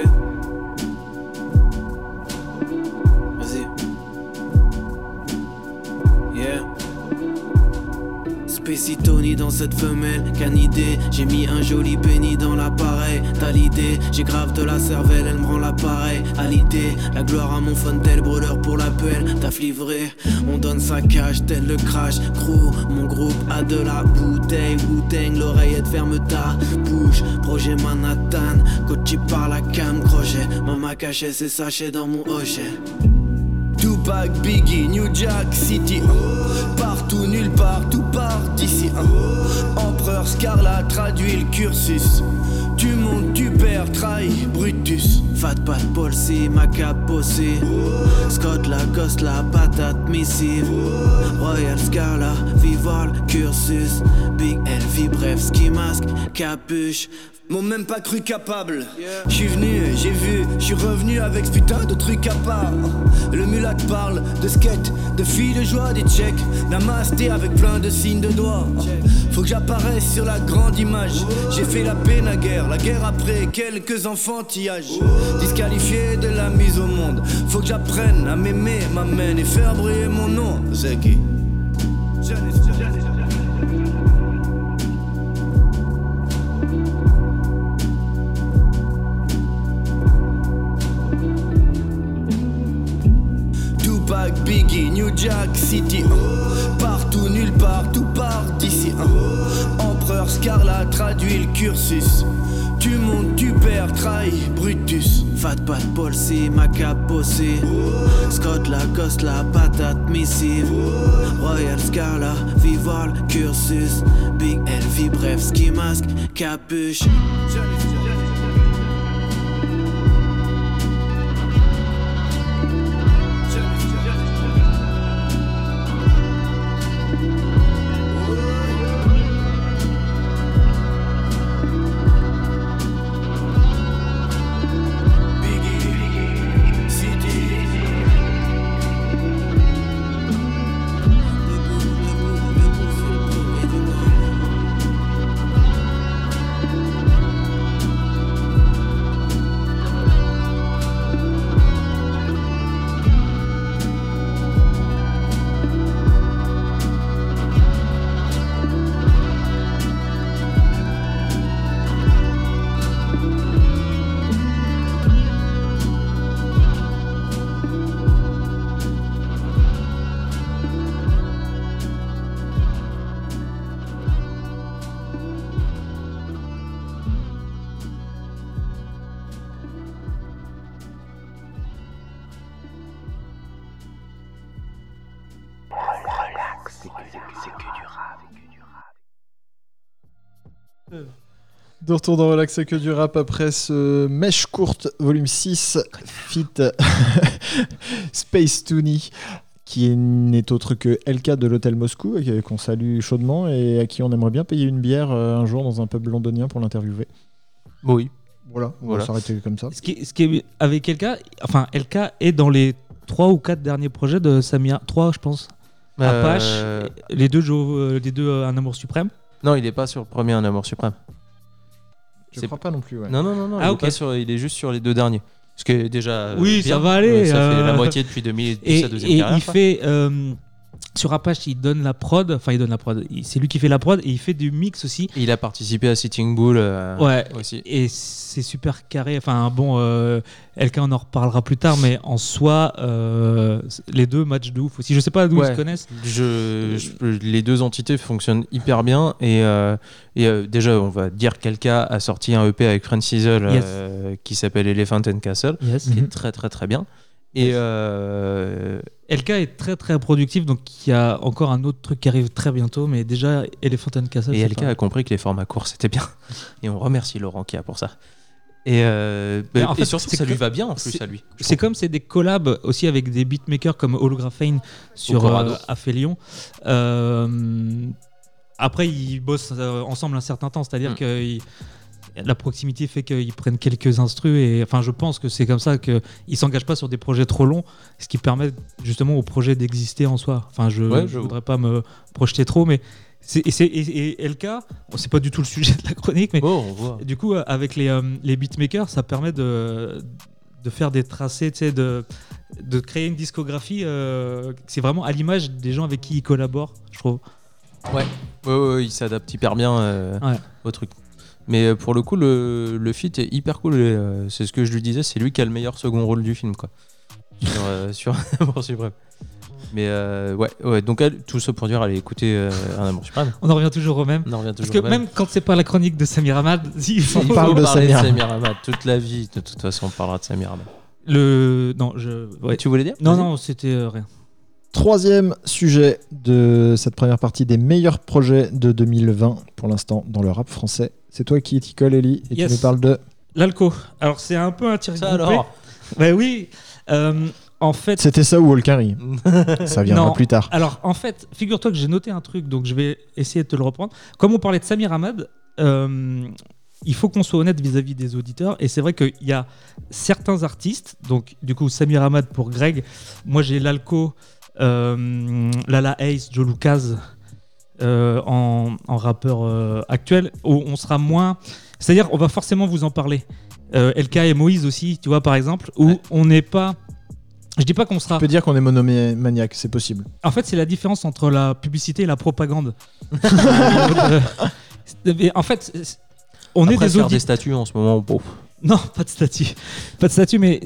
Tony dans cette femelle, canidée J'ai mis un joli béni dans l'appareil. T'as l'idée, j'ai grave de la cervelle, elle me rend l'appareil. À l'idée, la gloire à mon fontel, brûleur pour l'appel T'as livré, on donne sa cage, tel le crash. Crew, mon groupe a de la bouteille. Wu-Tang, l'oreillette ferme ta bouche. Projet Manhattan, coaché par la cam crochet. Maman cachait ses sachets dans mon hochet. Tupac, Biggie, New Jack City. hein. Partout, nulle part, tout part d'ici. hein. Empereur Scarla traduit le cursus. Tu montes, tu perds, trahi, Brutus. Fat Pat, Paul C, ma cape bossée. Scott Lacoste, la patate missive. Royal Scala, Vival, cursus. Big Elvi, bref, ski masque, capuche. M'ont même pas cru capable. Je suis venu, j'ai vu, je suis revenu avec ce putain de truc à part. Le mulat parle de skate, de filles de joie, des tchèques. Namasté avec plein de signes de doigts. Faut que j'apparaisse sur la grande image. J'ai fait la paix la guerre après quelques enfantillages. Disqualifié de la mise au monde. Faut que j'apprenne à m'aimer, m'amène et faire briller mon nom. Zeki. Tupac, Biggie, New Jack City. Partout, nulle part, tout part d'ici. Empereur Scarla traduit le cursus. Tu montes, tu perds, trahi, Brutus. Fat Pat, Paul C, ma cape bossée. Scott la patate missive. Royal Scala, Vival, cursus. Big Elvi, bref, ski masque, capuche. De retour dans Relax c'est que du rap après ce Mèche courte volume 6 fit [laughs] Space Toonie qui n'est autre que LK de l'hôtel Moscou qu'on salue chaudement et à qui on aimerait bien payer une bière euh, un jour dans un pub londonien pour l'interviewer. Oui. Voilà, on Voilà. va s'arrêter comme ça. Ce qui, ce qui est avec LK, enfin LK est dans les 3 ou 4 derniers projets de Samia. 3 je pense. Apache, Euh, les deux, euh, les deux Un Amour Suprême. Non, il est pas sur le premier Un Amour Suprême. Je C'est- crois pas non plus. Ouais. Non, non, non, non. Ah, il, est ok. pas sur, il est juste sur les deux derniers. Ce qui est déjà. euh, Oui, bien. ça va aller, Ouais, Ça fait euh, la moitié depuis 2000 Et, sa deuxième et carrière. il fait euh, sur Apache, il donne la prod. Enfin, il donne la prod. C'est lui qui fait la prod et il fait du mix aussi. Il a participé à Sitting Bull euh, Ouais. aussi. Et c'est super carré. Enfin, bon, euh, LK, on en reparlera plus tard, mais en soi, euh, les deux matchs de ouf aussi. Je sais pas d'où ils se connaissent. Je, je- les deux entités fonctionnent hyper bien et, euh, et, déjà on va dire qu'Elka a sorti un EP avec French Sizzle Yes. qui s'appelle Elephant and Castle Yes. qui Mhm. est très très très bien et euh, LK est très très productif, donc il y a encore un autre truc qui arrive très bientôt, mais déjà Elephant and Castle. et LK pas- a compris que les formats courts c'était bien [laughs] et on remercie Laurent Kia pour ça et, euh, bah, en et fait, surtout ça lui va bien en plus à lui C'est comme c'est des collabs aussi avec des beatmakers comme Holographane sur euh, Aphelion. Euh, après, ils bossent euh, ensemble un certain temps, c'est-à-dire Mm. que la proximité fait qu'ils prennent quelques instrus et enfin je pense que c'est comme ça qu'ils s'engagent pas sur des projets trop longs, ce qui permet justement au projet d'exister en soi. Enfin je, Ouais, je voudrais pas me projeter trop, mais c'est et, et- et LK, bon, c'est pas du tout le [laughs] sujet de la chronique, mais oh on voit du coup, euh, avec les, euh, les beatmakers, ça permet de, de faire des tracés, tu sais, de, de créer une discographie. euh, c'est vraiment à l'image des gens avec qui ils collaborent, je trouve. Ouais, ouais, ouais, il s'adapte hyper bien euh, Ouais. au truc. Mais euh, pour le coup, le, le feat est hyper cool. euh, c'est ce que je lui disais, c'est lui qui a le meilleur second rôle du film, quoi. Sur, euh, [laughs] sur Amour Suprême. Mais euh, ouais, ouais, donc elle- tout ça pour dire, allez écouter Un Amour Suprême. On en revient toujours au même. On en revient Parce toujours que au même quand c'est pas la chronique de Samir Hamad, [laughs] il faut- Il parle de parler Samir. de Samir Hamad toute la vie. De toute façon, on parlera de Samir Hamad. Le. Non, je. ouais. Tu voulais dire? Non, non, c'était rien. Troisième sujet de cette première partie des meilleurs projets de 2020 pour l'instant dans le rap français. C'est toi qui t'y colle, Ellie, et Yes. tu nous parles de. L'alco. Alors, c'est un peu un tir Ça alors [laughs] Bah oui. euh, en fait. C'était ça ou Olkari [laughs] Ça viendra Non. plus tard. Alors, en fait, figure-toi que j'ai noté un truc, donc je vais essayer de te le reprendre. Comme on parlait de Samir Ahmad, euh, il faut qu'on soit honnête vis-à-vis des auditeurs. Et c'est vrai qu'il y a certains artistes, donc du coup, Samir Ahmad pour Greg, moi j'ai l'Alco, Lala Ace, Joe Lucas. euh, en, en rappeur euh, actuel, où on sera moins. C'est-à-dire, on va forcément vous en parler. Euh, LK et Moïse aussi, tu vois, par exemple, où Ouais. on n'est pas. Je dis pas qu'on sera. Tu peux dire qu'on est monomaniaque, c'est possible. En fait, c'est la différence entre la publicité et la propagande. [laughs] Euh, en fait, on est des faire des statuts en ce moment, bon. Non, pas de statut. Pas de statut, mais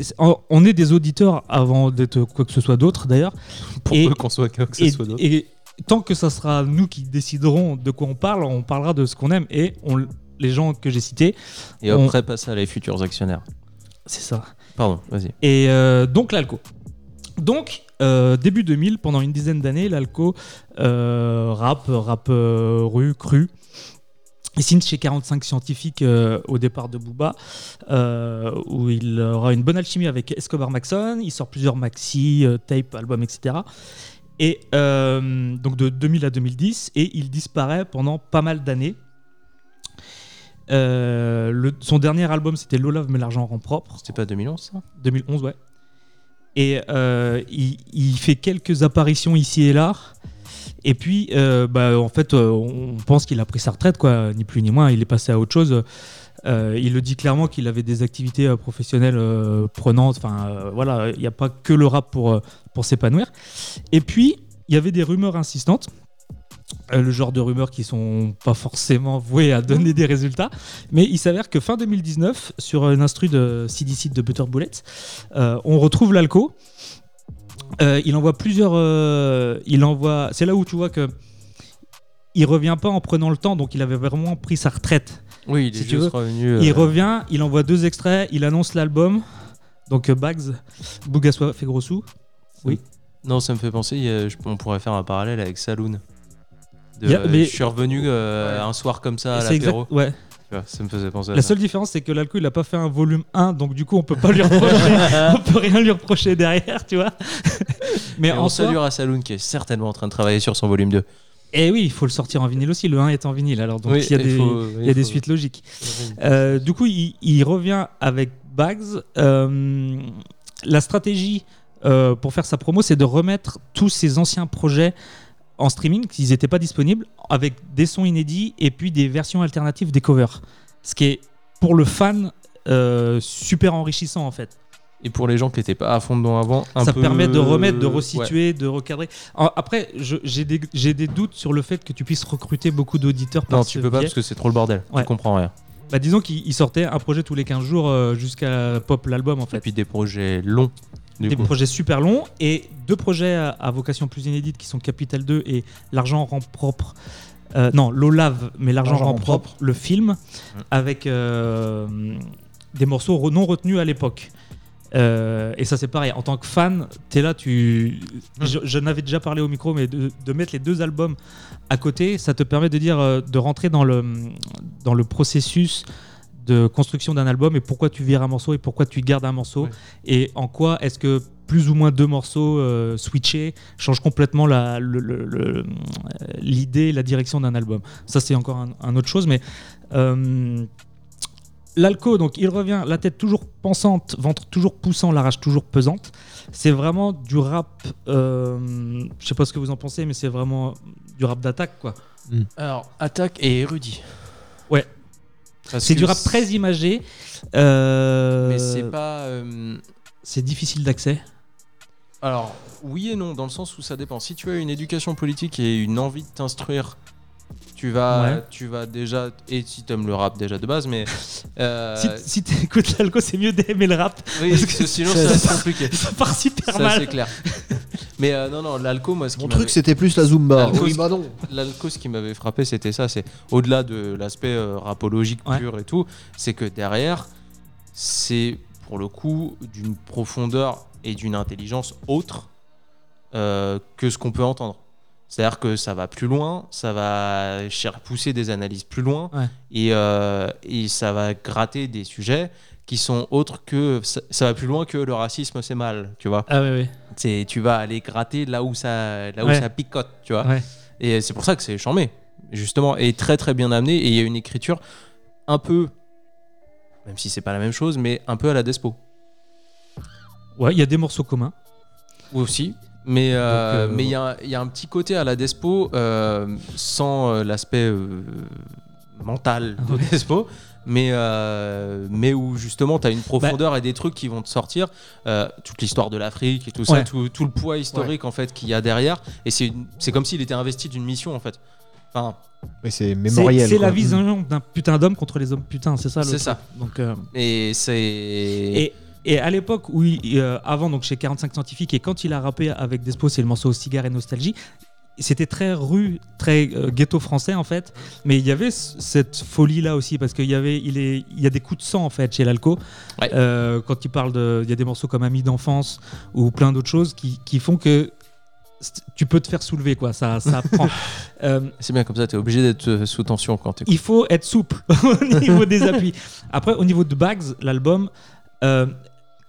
on est des auditeurs avant d'être quoi que ce soit d'autre, d'ailleurs. Pour Et- peu qu'on soit que ce Et, soit d'autre. et tant que ça sera nous qui déciderons de quoi on parle, on parlera de ce qu'on aime. Et on, les gens que j'ai cités, Et on- après, passer à les futurs actionnaires. c'est ça. Pardon, vas-y. Et euh, donc l'Alco. Donc, euh, début 2000, pendant une dizaine d'années, l'Alco euh, rap, rap euh, rue, cru. Il signe chez 45 scientifiques euh, au départ de Booba, euh, où il aura une bonne alchimie avec Escobar Maxon. Il sort plusieurs maxi, euh, tape, albums, etc. Et euh, donc de 2000 à 2010, et il disparaît pendant pas mal d'années. Son dernier album, c'était Low Love, mais l'argent rend propre. C'était pas 2011, ça? 2011, ouais. Et il, il fait quelques apparitions ici et là. Et puis, euh, bah, en fait, euh, on pense qu'il a pris sa retraite, quoi, ni plus ni moins. Il est passé à autre chose. Euh, il le dit clairement qu'il avait des activités professionnelles prenantes. Enfin, voilà, il n'y a pas que le rap pour, pour s'épanouir. Et puis, il y avait des rumeurs insistantes. Le genre de rumeurs qui sont pas forcément vouées à donner des résultats. Mais il s'avère que fin 2019, sur une instru de CDC de Butter Bullets, on retrouve l'Alco. Euh, il envoie plusieurs. euh, il envoie. C'est là où tu vois que il revient pas en prenant le temps, donc il avait vraiment pris sa retraite. Oui, il est Si tu juste veux, revenu. Il euh, revient, il envoie deux extraits, il annonce l'album. Donc euh, Bags, Bougassois fait gros sous. Non, ça me fait penser, il y a- je- on pourrait faire un parallèle avec Saloon. De, mais- Je suis revenu euh, un soir comme ça à C'est l'apéro. exact- ouais. Tu vois, Ça me faisait penser à La ça. seule différence, c'est que l'alco, il a pas fait un volume 1, donc du coup, on peut pas lui reprocher. [laughs] on peut rien lui reprocher derrière, tu vois. [laughs] Mais Et en on soi, salue à Saloon qui est certainement en train de travailler sur son volume 2. Et Eh oui, il faut le sortir en vinyle aussi. Le 1 est en vinyle, alors donc Oui, il y a il des, faut- il y il a des faut- suites logiques. Euh, du coup, il, il revient avec Bags. Euh, la stratégie euh, pour faire sa promo, c'est de remettre tous ses anciens projets en streaming, qu'ils n'étaient pas disponibles, avec des sons inédits et puis des versions alternatives des covers. Ce qui est pour le fan euh, super enrichissant en fait. Et pour les gens qui n'étaient pas à fond dedans avant, un ça peu- permet de remettre, de Ouais. resituer, de recadrer. Après, j'ai des, doutes sur le fait que tu puisses recruter beaucoup d'auditeurs Non, tu peux pas parce que c'est trop le bordel. Ouais. Tu comprends rien. Bah, disons qu'il il sortait un projet tous les 15 jours euh, jusqu'à Pop l'album en Et fait. puis des projets longs. Du Des coup. projets super longs et deux projets à, à vocation plus inédite qui sont Capital 2 et L'argent rend propre. Euh, non, l'Olave, mais L'argent rend rend propre, le film, avec euh, des morceaux non retenus à l'époque. Euh, et ça c'est pareil, en tant que fan, t'es là, tu. Je, je n'avais déjà parlé au micro, mais de, de mettre les deux albums à côté, ça te permet de dire, de rentrer dans le, dans le processus de construction d'un album et pourquoi tu vires un morceau et pourquoi tu gardes un morceau Ouais. et en quoi est-ce que plus ou moins deux morceaux euh, switchés changent complètement la- le- le- le- euh, l'idée, la direction d'un album. Ça c'est encore un, un autre chose, mais euh, L'alco, donc il revient, la tête toujours pensante, ventre toujours poussant, la rage toujours pesante. C'est vraiment du rap, euh, je sais pas ce que vous en pensez, mais c'est vraiment du rap d'attaque quoi. Alors, attaque et érudit. Ouais. C'est du rap très imagé. euh, Mais c'est pas. euh, C'est difficile d'accès. Alors, oui et non, dans le sens où ça dépend. Si tu as une éducation politique et une envie de t'instruire, tu vas, Ouais. tu vas déjà. Et si t'aimes le rap déjà de base, mais. euh, [laughs] Si, si t'écoutes l'alco, c'est mieux d'aimer le rap. oui, parce que sinon ça- ça être compliqué. Ça part super Ça, mal. c'est clair. [laughs] mais euh, non, non, l'alco, moi, ce qui Mon truc, c'était plus la Zumba. L'alco, Oui, bah non. L'alco, ce qui m'avait frappé, c'était ça. C'est au-delà de l'aspect euh, rapologique Ouais. pur et tout, c'est que derrière, c'est pour le coup, d'une profondeur et d'une intelligence autre euh, que ce qu'on peut entendre. C'est-à-dire que ça va plus loin, ça va cher- pousser des analyses plus loin, Ouais. et, euh, et ça va gratter des sujets qui sont autres que ça, ça va plus loin que le racisme c'est mal, tu vois. Ah. C'est tu vas aller gratter là où ça là où Ouais. ça picote, tu vois. Ouais. Et c'est pour ça que c'est charmé, justement, et très très bien amené. Et il y a une écriture un peu, même si c'est pas la même chose, mais un peu à la Despo Ouais, il y a des morceaux communs. aussi. Mais euh, euh, mais il y, a- y a un petit côté à la Despo euh, sans euh, l'aspect euh, mental de. Despo. Mais, euh, mais où justement tu as une profondeur et des trucs qui vont te sortir, euh, toute l'histoire de l'Afrique et tout ça, tout, tout le poids historique en fait qu'il y a derrière. Et c'est comme s'il était investi d'une mission en fait. Enfin, Mais c'est C'est mémoriel. c'est la vision d'un putain d'homme contre les hommes putains, c'est ça C'est ça. Donc, euh, et c'est. et, et à l'époque où il- euh, avant donc chez 45 scientifiques et quand il a rappé avec Despo, c'est le morceau Cigare et Nostalgie. C'était très rue, très euh, ghetto français en fait, mais il y avait cette folie là aussi parce qu'il y avait, il est, il y a des coups de sang en fait chez l'alco. Ouais. Euh, quand il parle de, il y a des morceaux comme Amis d'enfance ou plein d'autres choses qui, qui font que tu peux te faire soulever quoi, ça, ça [laughs] prend. Euh, C'est bien comme ça, tu es obligé d'être sous tension quand tu il faut être souple [laughs] au niveau des appuis. Après, au niveau de Bags, l'album, euh,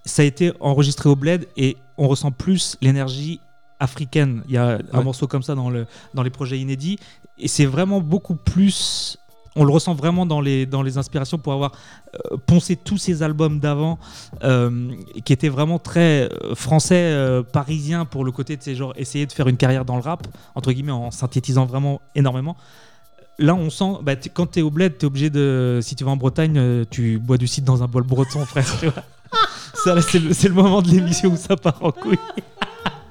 ça a été enregistré au Bled et on ressent plus l'énergie africaine. Il y a un Ouais. morceau comme ça dans, le, dans les projets inédits et c'est vraiment beaucoup plus. On le ressent vraiment dans les, dans les inspirations pour avoir euh, poncé tous ces albums d'avant euh, qui étaient vraiment très euh, français, euh, parisiens pour le côté de ces genre essayer de faire une carrière dans le rap, entre guillemets, en synthétisant vraiment énormément là on sent bah, t'es- quand tu es au bled tu es obligé de si tu vas en Bretagne tu bois du cidre dans un bol breton frère tu vois. [laughs] ça c'est le, c'est le moment de l'émission où ça part en couille [laughs]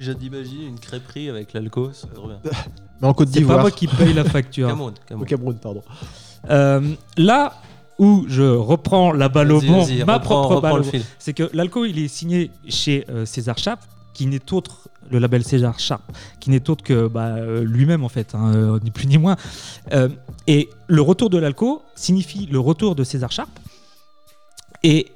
J'ai d'imaginer une crêperie avec l'alco, c'est trop bien. Mais en Côte c'est pas d'Ivoire. moi qui paye la facture Cameroun, Cameroun. Au Cameroun, pardon. Euh, là où je reprends la balle au Vas-y, bon vas-y, ma reprends- propre reprends balle au le bon, fil. c'est que l'alco il est signé chez euh, César Sharp qui n'est autre le label César Sharp qui n'est autre que bah, euh, lui-même en fait hein, euh, ni plus ni moins Euh, et le retour de l'alco signifie le retour de César Sharp et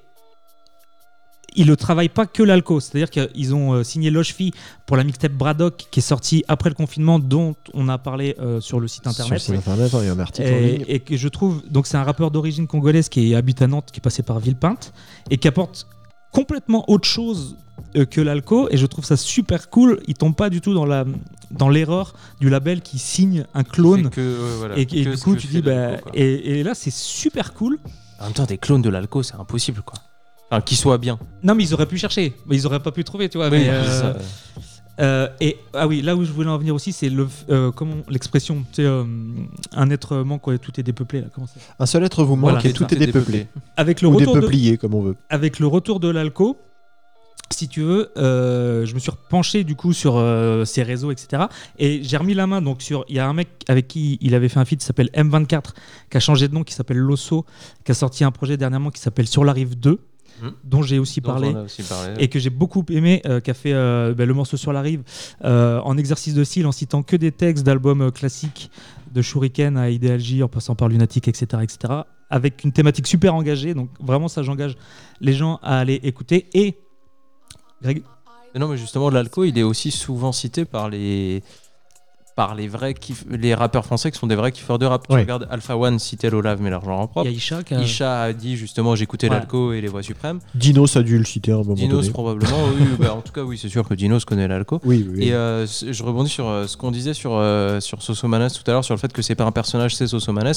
ils ne travaillent pas que l'alco, c'est-à-dire qu'ils ont euh, signé Logefi pour la mixtape Braddock qui est sortie après le confinement, dont on a parlé euh, sur le site internet. Sur le site internet, il y a un article en ligne. Et, et que je trouve, donc c'est un rappeur d'origine congolaise qui habite à Nantes, qui est passé par Villepinte et qui apporte complètement autre chose euh, que l'alco. Et je trouve ça super cool. Il tombe pas du tout dans la dans l'erreur du label qui signe un clone. Que, voilà, et, et que du coup, tu dis, bah, et, et là, c'est super cool. En même temps, des clones de l'alco, c'est impossible, quoi. Enfin, qu'ils soient bien. Non, mais ils auraient pu chercher, mais ils auraient pas pu trouver, tu vois. Oui, mais, c'est euh, ça. Euh, et ah oui, là où je voulais en venir aussi, c'est le euh, comment l'expression, tu sais, euh, un être manque quand tout est dépeuplé là. Comment c'est Un seul être vous manque Voilà, et tout ça. est dépeuplé. Avec le Ou retour de, dépeuplié, comme on veut. avec le retour de l'alco, si tu veux, euh, je me suis penché du coup sur euh, ses réseaux, etc. Et j'ai remis la main donc sur. Il y a un mec avec qui il avait fait un feat qui s'appelle M24, qui a changé de nom, qui s'appelle Losso, qui a sorti un projet dernièrement qui s'appelle Sur la rive 2, Mhm. dont j'ai aussi parlé aussi et que j'ai beaucoup aimé, euh, qui a fait euh, bah, le morceau sur la rive euh, en exercice de style, en citant que des textes d'albums classiques de Shuriken à Ideal J, en passant par Lunatic, etc., etc., avec une thématique super engagée. Donc vraiment, ça, j'engage les gens à aller écouter. Et Greg, Mais non, mais justement, l'alco, il est aussi souvent cité par les par les vrais kiff- les rappeurs français qui sont des vrais kiffeurs de rap. Tu regardes Alpha One citer l'Olave mais l'argent en il y propre. a Isha qui a- Isha a dit justement j'écoutais Ouais. l'alco et les voix suprêmes. Dinos a dû le citer à un moment Dinos donné. probablement, oui, bah, en tout cas oui c'est sûr que Dinos connaît l'alco. Oui. Et euh, je rebondis sur euh, ce qu'on disait sur, euh, sur Sosomanes tout à l'heure, sur le fait que c'est pas un personnage, c'est Sosomanes.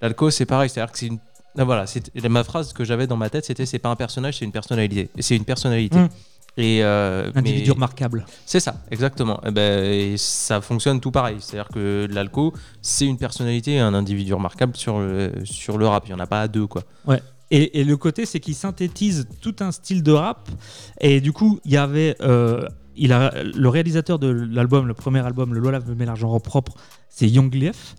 L'alco, c'est pareil, c'est-à-dire que c'est une. Ah, voilà, c'est ma phrase que j'avais dans ma tête, c'était c'est pas un personnage, c'est une personnalité. Et c'est une personnalité. Mm. Et euh, individu mais- remarquable. C'est ça, exactement. Et, ben, et ça fonctionne tout pareil. C'est-à-dire que l'alco, c'est une personnalité un individu remarquable sur le, sur le rap. Il n'y en a pas deux, quoi. Et, et le côté, c'est qu'il synthétise tout un style de rap. Et du coup, il y avait. euh, il a, le réalisateur de l'album, le premier album, Le Lola me met l'argent en propre, c'est Young Lef.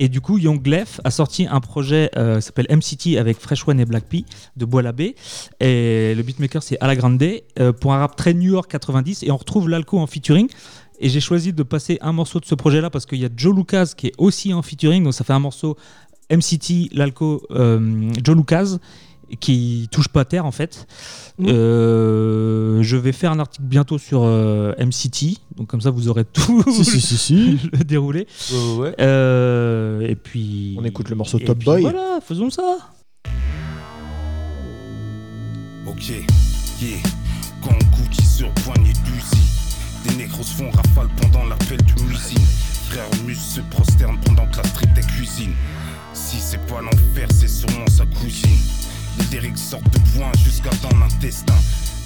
Et du coup, Young Lef a sorti un projet euh, qui s'appelle MCT avec Fresh One et Black P de Bois Labé. Et le beatmaker, c'est Ala Grande euh, pour un rap très New York 90. Et on retrouve l'alco en featuring. Et j'ai choisi de passer un morceau de ce projet-là parce qu'il y a Joe Lucas qui est aussi en featuring. Donc ça fait un morceau MCT, l'Alco, euh, Joe Lucas, qui touche pas terre en fait. Mm. Euh, je vais faire un article bientôt sur euh, MCT, donc comme ça vous aurez tout si, si, [laughs] si, si. le déroulé. Ouais, ouais. Euh, et puis. On écoute le morceau et Top Boy. Voilà, faisons ça. Ok, yeah. Quand Gucci sur poignée d'usine. Des négros se font rafale pendant l'appel du musine. Frère Mus se prosterne pendant que la street est cuisine. Si c'est pas l'enfer, c'est sûrement sa cousine. Les lyrics sortent de point jusqu'à dans l'intestin.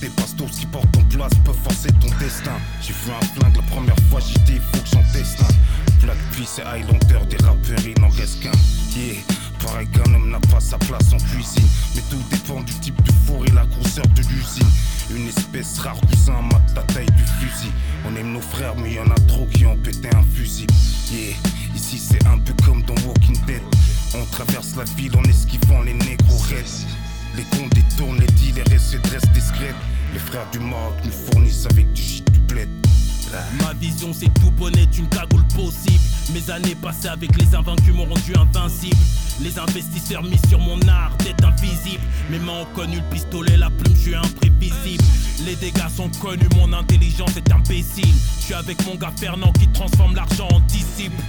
Des bastos qui portent ton place peuvent forcer ton destin. J'ai vu un flingue la première fois, j'ai dit faut que j'en teste un. Black Peace et Highlander, des rappeurs, il n'en reste qu'un. Yeah, pareil qu'un homme n'a pas sa place en cuisine. Mais tout dépend du type de four et la grosseur de l'usine. Une espèce rare, cousin, mat la taille du fusil. On aime nos frères, mais y en a trop qui ont pété un fusil. Yeah, ici c'est un peu comme dans Walking Dead. On traverse la ville en esquivant les négros. Les cons détournent les dealers et se dressent discrètes. Les frères du Maroc nous fournissent avec du shit du bled. Ma vision c'est tout bonnet d'une cagoule possible. Mes années passées avec les invaincus m'ont rendu invincible. Les investisseurs mis sur mon art d'être invisible. Mes mains ont connu le pistolet, la plume, je suis imprévisible. Les dégâts sont connus, mon intelligence est imbécile. Je suis avec mon gars Fernand qui transforme l'argent en disciple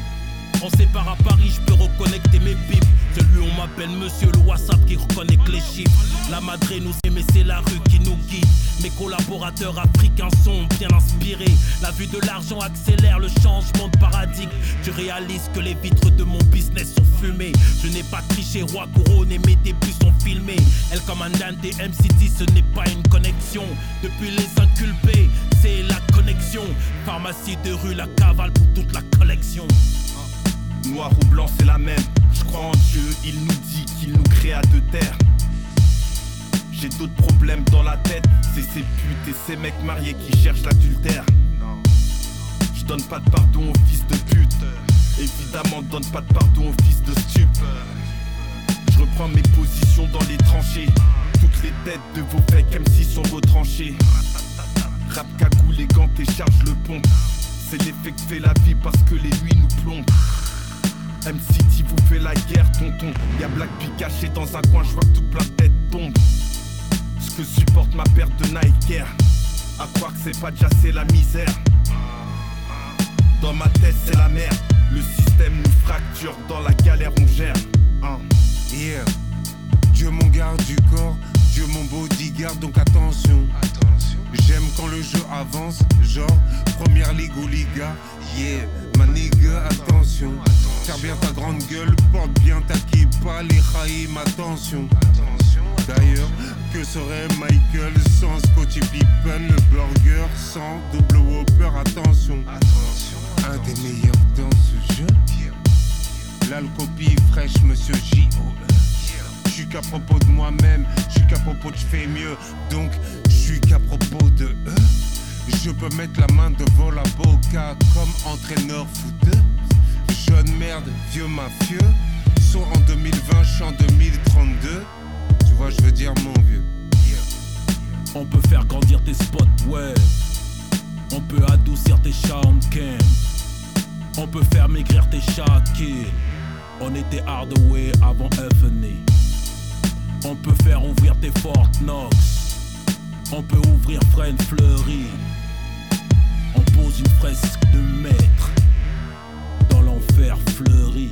on sépare à Paris, je peux reconnecter mes pipes. Celui on m'appelle monsieur le WhatsApp qui reconnecte les chiffres. La madré nous sait, mais c'est la rue qui nous guide. Mes collaborateurs africains sont bien inspirés. La vue de l'argent accélère le changement de paradigme. Tu réalises que les vitres de mon business sont fumées. Je n'ai pas triché, roi couronné, mes débuts sont filmés. Elle comme un Dan des MCT, ce n'est pas une connexion. Depuis les inculpés, c'est la connexion. Pharmacie de rue, la cavale pour toute la collection. Noir ou blanc, c'est la même. Je crois en Dieu, il nous dit qu'il nous créa de terre. J'ai d'autres problèmes dans la tête. C'est ces putes et ces mecs mariés qui cherchent l'adultère. Je donne pas de pardon aux fils de pute. Évidemment, donne pas de pardon aux fils de stup. Je reprends mes positions dans les tranchées. Toutes les têtes de vos fake MC sont retranchées. Rap cagou, les gants et charge le pont. C'est l'effet que fait la vie parce que les nuits nous plombent. MCT vous fait la guerre, tonton. Y'a Black P caché dans un coin, je vois que toute de têtes tombe. Ce que supporte ma perte de Nike Air. À croire que c'est pas déjà c'est la misère. Dans ma tête c'est la merde. Le système nous fracture, dans la galère on gère. Hein. Dieu mon garde du corps, Dieu mon bodyguard, donc attention. J'aime quand le jeu avance, genre première ligue ou liga. Yeah, ma nigga, attention. Serre bien ta grande gueule, porte bien ta kippa, les Haïm, attention. D'ailleurs, que serait Michael sans Scottie Pippen, le burger sans double whopper, attention. Un des meilleurs dans ce jeu. L'alcopie fraîche, monsieur J.O.E. Suis qu'à propos de moi-même, je suis qu'à propos de je fais mieux, donc je suis qu'à propos de eux. Je peux mettre la main devant la boca comme entraîneur footeux. Jeune merde, vieux mafieux. Sort en 2020, je suis en 2032. Tu vois, je veux dire mon vieux. On peut faire grandir tes spots web. On peut adoucir tes cam. On peut faire maigrir tes kills. On était hardware avant FNE. On peut faire ouvrir tes Fort Knox. On peut ouvrir Friend Fleury. On pose une fresque de maître dans l'enfer fleuri.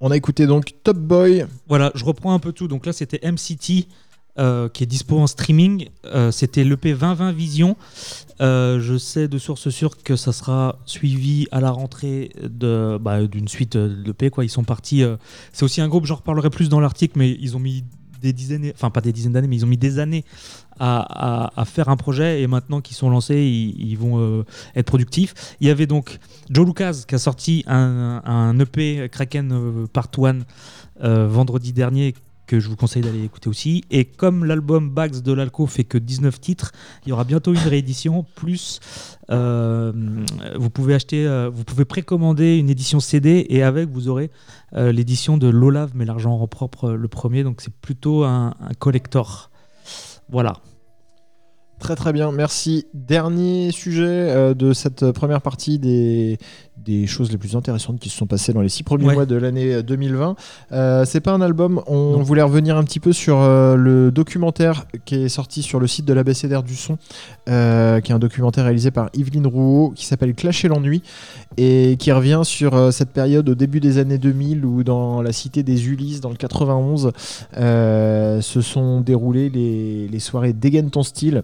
On a écouté donc Top Boy. Voilà, je reprends un peu tout. Donc là, c'était MCT euh, qui est dispo en streaming. Euh, c'était l'EP 2020 Vision. Euh, je sais de source sûre que ça sera suivi à la rentrée bah, d'une suite d'EP. Ils sont partis. c'est aussi un groupe, j'en reparlerai plus dans l'article, mais ils ont mis des dizaines, enfin pas des dizaines d'années, mais ils ont mis des années à, faire un projet et maintenant qu'ils sont lancés, ils, vont être productifs. Il y avait donc Joe Lucas qui a sorti un, EP Kraken Part 1 euh, vendredi dernier que je vous conseille d'aller écouter aussi. Et comme l'album Bags de l'Alco fait que 19 titres, il y aura bientôt une réédition. Plus, euh, vous pouvez acheter, euh, vous pouvez précommander une édition CD et avec vous aurez euh, l'édition de l'Olave, mais l'argent en propre le premier. Donc c'est plutôt un, collector. Voilà. Très très bien, merci. Dernier sujet de cette première partie des, des choses les plus intéressantes qui se sont passées dans les six premiers Ouais. mois de l'année 2020. Euh, c'est pas un album, on Non. voulait revenir un petit peu sur euh, le documentaire qui est sorti sur le site de l'ABCDR du son, euh, qui est un documentaire réalisé par Yveline Rouault qui s'appelle Clasher l'ennui et qui revient sur euh, cette période au début des années 2000 où dans la cité des Ulysses, dans le 91, euh, se sont déroulées les, les soirées Dégaine ton style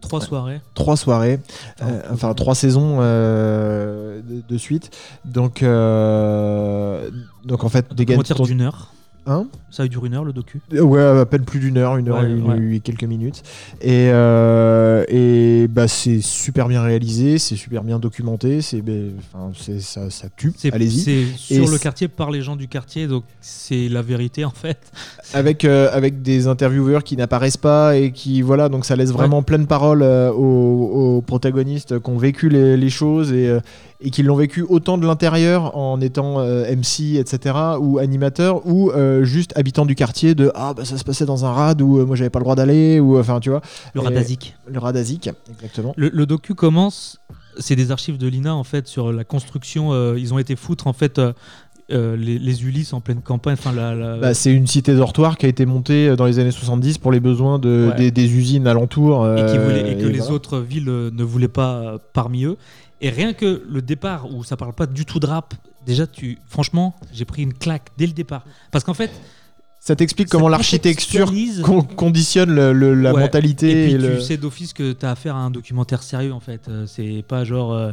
Trois soirées. trois soirées, euh, enfin trois saisons euh, de, de suite. Donc, euh, donc en fait, des Commentaire d'une heure. Hein Ça a duré une heure le docu. Euh, Ouais, à peine plus d'une heure, une heure Ouais, et, une- ouais. et quelques minutes. Et, euh, et bah, c'est super bien réalisé, c'est super bien documenté, c'est ben, ça, ça tue. C'est Allez-y. c'est sur Et le quartier par les gens du quartier, donc c'est la vérité en fait. [laughs] Avec, euh, avec des intervieweurs qui n'apparaissent pas et qui, voilà, donc ça laisse vraiment pleine parole euh, aux, aux protagonistes qui ont vécu les, les choses et, et qui l'ont vécu autant de l'intérieur en étant euh, MC, etc., ou animateur, ou euh, juste habitant du quartier de Ah, bah ça se passait dans un rad où euh, moi j'avais pas le droit d'aller, ou enfin, tu vois. Le Et- Radazik. Le Radazik, exactement. Le, le docu commence, c'est des archives de l'INA en fait sur la construction. euh, ils ont été foutre en fait euh, euh, les, les Ulysses en pleine campagne. Enfin la, la- Bah, c'est une cité dortoir qui a été montée euh, dans les années 70 pour les besoins de, Ouais. des, des usines alentours. et, qui euh, voulaient- et que les voilà. autres villes euh, ne voulaient pas euh, parmi eux. Et rien que le départ où ça parle pas du tout de rap, déjà tu, franchement, j'ai pris une claque dès le départ. Parce qu'en fait, Ça t'explique comment l'architecture con- conditionne le- le- la Ouais. mentalité. Et puis et le- tu sais d'office que tu as affaire à un documentaire sérieux en fait. Euh, c'est pas genre. euh,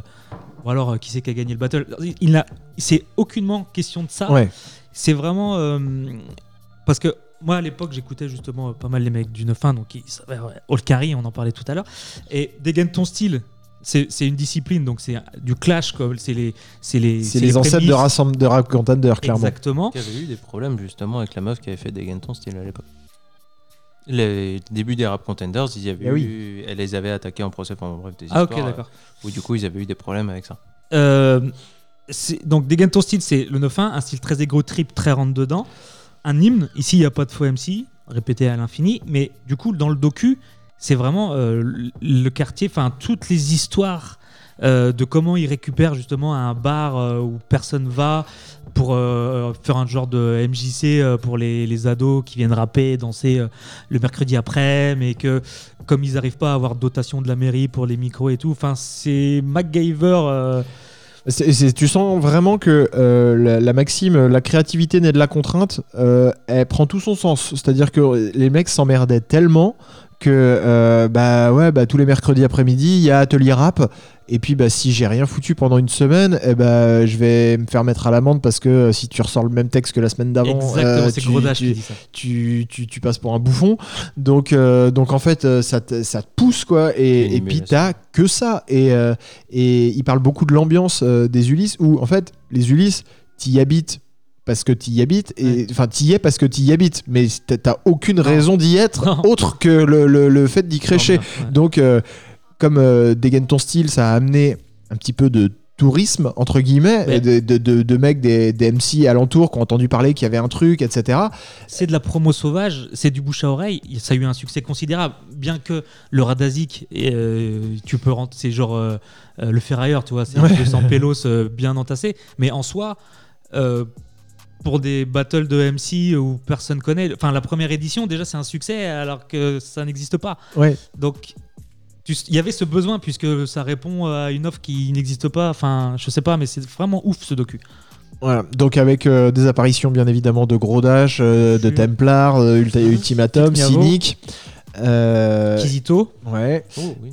ou alors euh, qui c'est qui a gagné le battle. Il n'a. C'est aucunement question de ça. Ouais. C'est vraiment. euh, parce que moi à l'époque j'écoutais justement pas mal les mecs du 9-1, donc Olkari, on en parlait tout à l'heure. Et dégaine ton style. C'est une discipline, donc c'est du clash. C'est les, c'est les, C'est les ancêtres de, rassemble, de Rap Contender, clairement. Exactement. Il y avait eu des problèmes justement avec la meuf qui avait fait des style à l'époque. Les débuts des rap contenders, ils y avaient Eh oui. eu, elle les avait attaqués en procès, enfin bref, des Ah, ok, histoires, euh, d'accord. Où du coup ils avaient eu des problèmes avec ça. Euh, donc ton style, c'est le 9-1, un style très égo trip, très rentre dedans. Un hymne, ici il n'y a pas de faux MC, répété à l'infini, mais du coup dans le docu, c'est vraiment euh, le- quartier, enfin toutes les histoires euh, de comment ils récupèrent justement un bar euh, où personne va pour faire un genre de MJC pour les, les ados qui viennent rapper, danser le mercredi après, mais que comme ils n'arrivent pas à avoir dotation de la mairie pour les micros et tout, enfin c'est MacGyver. tu sens vraiment que la, maxime, la créativité naît de la contrainte, elle prend tout son sens. C'est-à-dire que les mecs s'emmerdaient tellement que euh, bah ouais bah tous les mercredis après-midi il y a atelier rap et puis bah si j'ai rien foutu pendant une semaine eh bah je vais me faire mettre à l'amende parce que euh, si tu ressors le même texte que la semaine d'avant Exactement, euh, c'est tu- tu- tu, tu, tu passes pour un bouffon. Donc, euh, donc en fait, ça te, ça te pousse, quoi. Et, et puis, t'as que ça. Et, euh, et il parle beaucoup de l'ambiance euh, des Ulysses, où en fait, les Ulysses, t'y habites parce que t'y habites, et enfin, t'y es parce que t'y habites, mais t'as- aucune raison d'y être Non. autre que le, le- le fait d'y crécher. Ouais. Donc, euh, comme euh, dégaine ton style, ça a amené un petit peu de tourisme entre guillemets Ouais. de, de, de- de mecs des, des MC alentours qui ont entendu parler qu'il y avait un truc etc C'est de la promo sauvage, c'est du bouche à oreille. Ça a eu un succès considérable, bien que le Radazik, euh, tu peux rentrer, c'est genre euh, le ferrailleur, tu vois, c'est Ouais. 200 pélos euh, bien entassés. Mais en soi, pour des battles de MC où personne connaît, enfin la première édition déjà c'est un succès alors que ça n'existe pas. ouais Donc il y avait ce besoin puisque ça répond à une offre qui n'existe pas. Enfin, je sais pas, mais c'est vraiment ouf ce docu. Voilà, donc avec euh, des apparitions bien évidemment de Gros Dash, euh, de. Templar, euh, Ulti- Ultimatum. Cynic. euh, Kizito, ouais. Oh oui.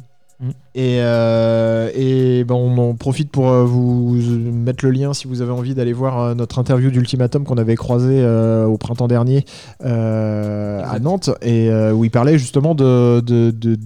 Et, euh, et ben, on en profite pour euh, vous mettre le lien si vous avez envie d'aller voir euh, notre interview d'Ultimatum qu'on avait croisé euh, au printemps dernier euh, à. Nantes et où il parlait justement de, de, de,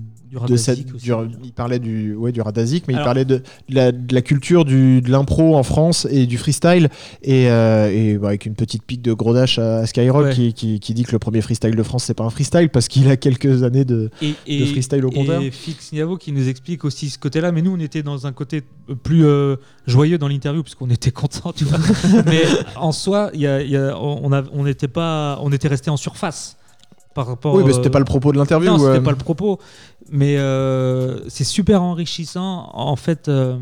du aussi. du- il parlait du, ouais, du Radazik, mais il parlait de, de la, de la culture du, de l'impro en France et du freestyle, et, euh, et bah, avec une petite pique de gros dash à, à Skyrock Ouais. qui, qui, qui dit que le premier freestyle de France, c'est pas un freestyle parce qu'il a quelques années de. et, de freestyle au compteur. Et Fix Niavo qui nous explique aussi ce côté-là, mais nous on était dans un côté plus euh, joyeux dans l'interview puisqu'on était content, tu vois. [laughs] mais en soi, il y a- il y a- on, a- on était pas, on était resté en surface. Par rapport. Oui, mais euh, c'était pas le propos de l'interview. Non, c'était euh. pas le propos. Mais euh, c'est super enrichissant. En fait, euh,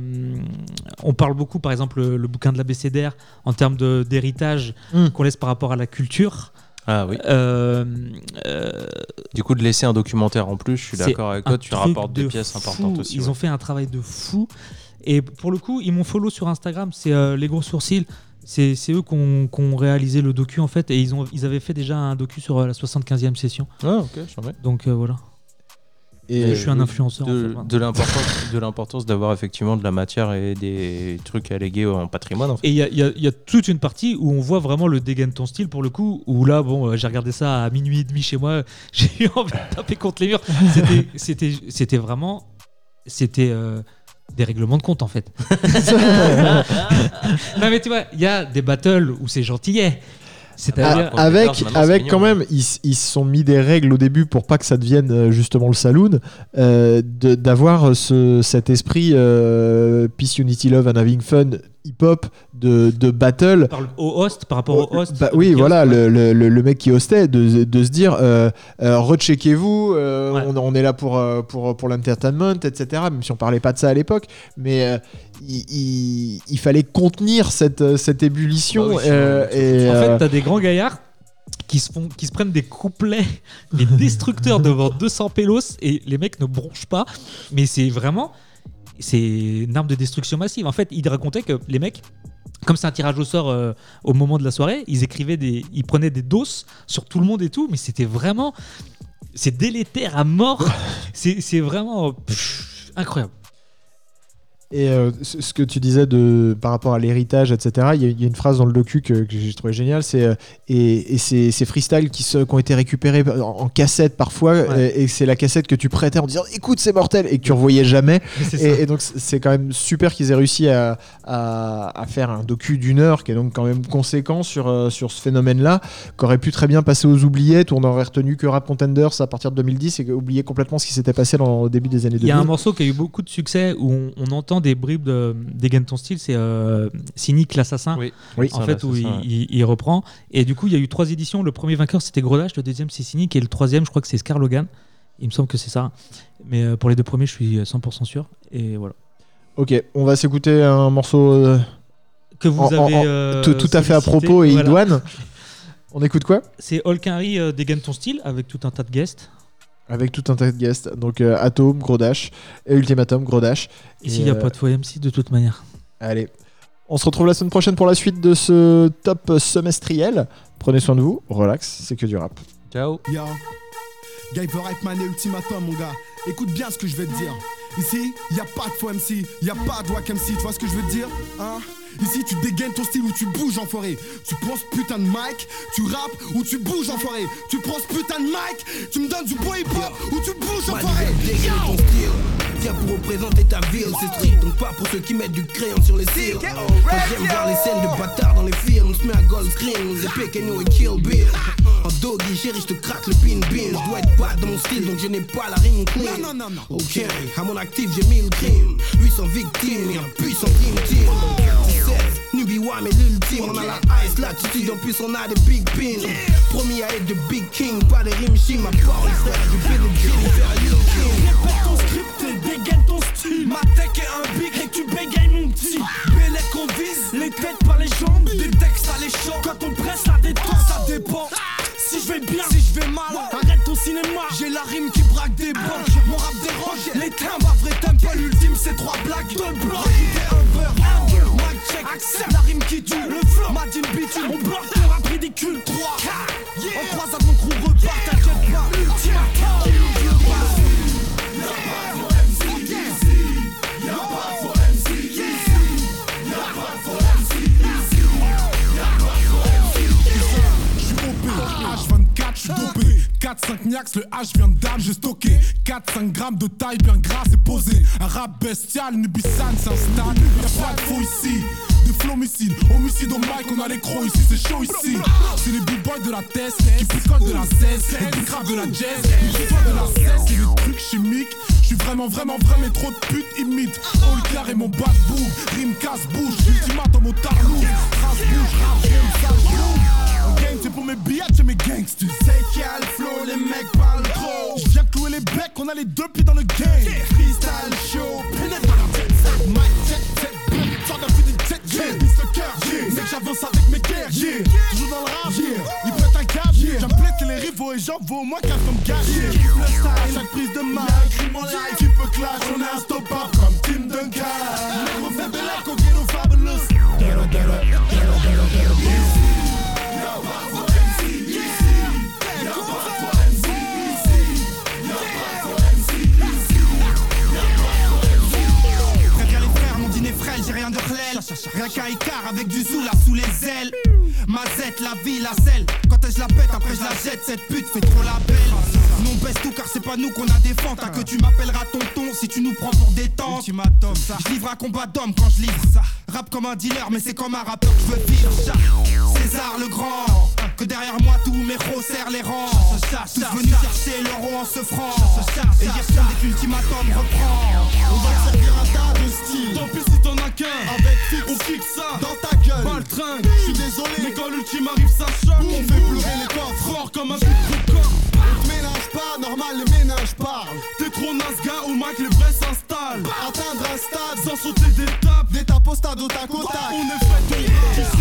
on parle beaucoup, par exemple, le, le bouquin de l'ABCDR en termes d'héritage Mm. qu'on laisse par rapport à la culture. Ah oui. Euh, euh, Du coup, de laisser un documentaire en plus, je suis d'accord avec toi, tu rapportes des de pièces fou. importantes aussi. Ils ouais. ont fait un travail de fou. Et pour le coup, ils m'ont follow sur Instagram. C'est euh, les gros sourcils. C'est c'est eux qui ont, réalisé le docu en fait. Et ils, ont, ils avaient fait déjà un docu sur euh, la 75e session. Ah, ok, mets. Donc euh, voilà. Et je suis un oui, influenceur. en De, fait, voilà. de l'importance de l'importance d'avoir effectivement de la matière et des trucs à léguer en patrimoine. En fait. Et il y a, il y y a toute une partie où on voit vraiment le dégain de ton style pour le coup. Où là, bon, euh, j'ai regardé ça à minuit et demi chez moi. [laughs] J'ai eu envie de taper contre les murs. C'était- C'était c'était vraiment. C'était. euh, des règlements de compte en fait. [laughs] non mais tu vois, il y a des battles où c'est gentillet. C'est-à-dire, Ah, avec, avec quand même, ils, s- ils se sont mis des règles au début pour pas que ça devienne euh, justement le saloon, euh, de- d'avoir ce, cet esprit euh, Peace, Unity, Love and Having Fun hip-hop de, de battle. par le- au host, par rapport au host. Bah oui, voilà, le, le- le- mec qui hostait, de, de se dire, euh, euh, recheckez-vous, euh, Ouais. on, on est là pour, pour, pour l'entertainment, etc. Même si on parlait pas de ça à l'époque, mais il, il- il fallait contenir cette, cette ébullition. Bah oui, sinon, et, En fait, t'as des grands gaillards qui se, font, qui se prennent des couplets, des destructeurs devant [laughs] 200 pélos et les mecs ne bronchent pas. Mais c'est vraiment. C'est une arme de destruction massive. En fait, il racontait que les mecs. Comme c'est un tirage au sort euh, au moment de la soirée, ils écrivaient des, ils prenaient des doses sur tout le monde et tout, mais c'était vraiment, c'est délétère à mort. c'est vraiment pff, incroyable. Et euh, ce que tu disais de, par rapport à l'héritage, etc., il y, a- il y a une phrase dans le docu que, que j'ai trouvé géniale, c'est euh, et, et ces, ces freestyles qui, se- qui ont été récupérés en, en cassette parfois, Ouais. et, et c'est la cassette que tu prêtais en disant écoute c'est mortel et que tu revoyais jamais. [laughs] Et, et donc c'est quand même super qu'ils aient réussi à, à, à faire un docu d'une heure qui est donc quand même conséquent sur, euh, sur ce phénomène-là, qui aurait pu très bien passer aux oubliettes, où on n'aurait retenu que Rap Contenders à partir de 2010 et oublier complètement ce qui s'était passé dans, au début des années Il y a un 2000. morceau qui a eu beaucoup de succès où on, on entend des bribes de, des Gain de ton style, c'est euh, Cynic l'assassin. Oui, Oui. En fait, où il, reprend. Et du coup, il y a eu trois éditions. Le premier vainqueur, c'était Grodage. Le deuxième, c'est Cynic. Et le troisième, je crois que c'est Scar Logan. Il me semble que c'est ça. Mais euh, pour les deux premiers, je suis 100% sûr. Et voilà. Ok, on va s'écouter un morceau euh, Que vous En- avez. en- euh, tout, tout à fait à propos et Voilà. idoine. On écoute quoi? C'est Hulk Henry euh, des Gain de ton style avec tout un tas de guests. Avec tout un tas de guests. Donc euh, Atom, Gros Dash, et Ultimatum, Gros Dash. Ici, il Et, n'y a euh, pas de faux MC de toute manière. Allez. On se retrouve la semaine prochaine pour la suite de ce top semestriel. Prenez soin de vous, relax, c'est que du rap. Ciao. Yo, Guy for Hype Man et Ultimatum, mon gars. Écoute bien ce que je vais te dire. Ici, y a pas de faux MC, y a pas de wack MC, tu vois ce que je veux te dire Hein? Ici, tu dégaines ton style ou tu bouges, enfoiré. Tu prends ce putain de mic, tu rappes ou tu bouges, enfoiré. Tu prends ce putain de mic, tu me donnes du bois hip-hop ou tu bouges, enfoiré. Tiens pour représenter ta ville, c'est street. Donc pas pour ceux qui mettent du crayon sur les cils. Quand j'aime voir les scènes de bâtards dans les films, se met à gold screen, les Pequeno et Kill Bill. [laughs] En doggy, chérie, je te craque le pin bin. Je dois être pas dans mon style, donc je n'ai pas la rime clean. Non, non, non, non. Ok, à mon actif, j'ai 1000 crimes. 800 victimes et un puissant dream team. 17, Nubi est l'ultime. On a la ice, l'attitude, en plus on a des big pins. Promis à être de big king, pas des rimes chim. Ma parole, frère, du Jimmy faire un Lil King. Répète ton script Ma tech est un big et tu bégayes mon petit. Bélec qu'on vise, les têtes par les jambes. Des textes à les. Quand on presse la détente, ça dépend. Si je vais bien, si je vais mal, arrête ton cinéma. J'ai la rime qui braque des banques. Mon rap dérange. Les timbres, vrai temple. L'ultime, c'est trois blagues. Deux blocs. Rajouter un beurre. Mic check. Accepte la rime qui tue. Le flow. Madine bitume. On bloque ton rap ridicule. 3, 4. En croisade, mon 4-5 niax, le H vient de dame, j'ai stocké 4-5 grammes de taille bien grasse et posé Un rap bestial, Nubisan s'installe Y'a pas de faux ici. Des flomicides, homicide au mic, on a les crocs ici, c'est chaud ici. C'est les b-boys de la test qui picolent de la 16 Et qui grave de la jazz, picolent de la 16 C'est des trucs chimiques, je suis vraiment vraiment vrai mais trop de putes imitent. All clair et mon bad boom, rime casse bouche Ultimatum au tarlou, trace bouche, rap pour mes billets, c'est mes gangsters. Tu sais qu'il y a le flow, les mecs On a les deux pieds dans le game. Freestyle show, pénètre dans la set. Mic check, check, boom, sort d'un feu d'une jet jet. Pisse le cœur, mec j'avance avec mes guerres. Toujours dans le rap, il pète un câble. J'aime que les rivaux et j'en vaux au moins 4 comme gage. Le style, chaque prise de mic. Écrit mon live, tu peux clash, on est unstoppable comme Tim Duncan. Les refais de la coquille fabulous. Ghetto, ghetto, ghetto, ghetto, La vie, la selle. Quand elle je la pète, après je la jette. Cette pute fait trop la belle. Non, baisse tout car c'est pas nous qu'on a des fentes. T'as que tu m'appelleras tonton si tu nous prends pour des tentes. Ça. Je livre un combat d'homme quand je livre ça. Rap comme un dealer, mais c'est comme un rappeur que je veux vivre. César le grand. Que derrière moi tous mes héros serrent les rangs. Tous venus chercher l'euro en se franc. Et dire dès qu'ultimatum reprend. On va servir un tas de style. Tant pis si t'en as qu'un. Avec fixe, on fixe ça dans ta gueule. Pas le train, je suis désolé. Mais quand l'ultime arrive, ça choque. On fait pleurer les coffres, fort comme un but de coq. On te ménage pas, normal, les ménages parlent. T'es trop naze, gars, au Mac, les vrais s'installent. Atteindre un stade sans sauter d'étape. D'étape au stade, au tac au tac. On est fait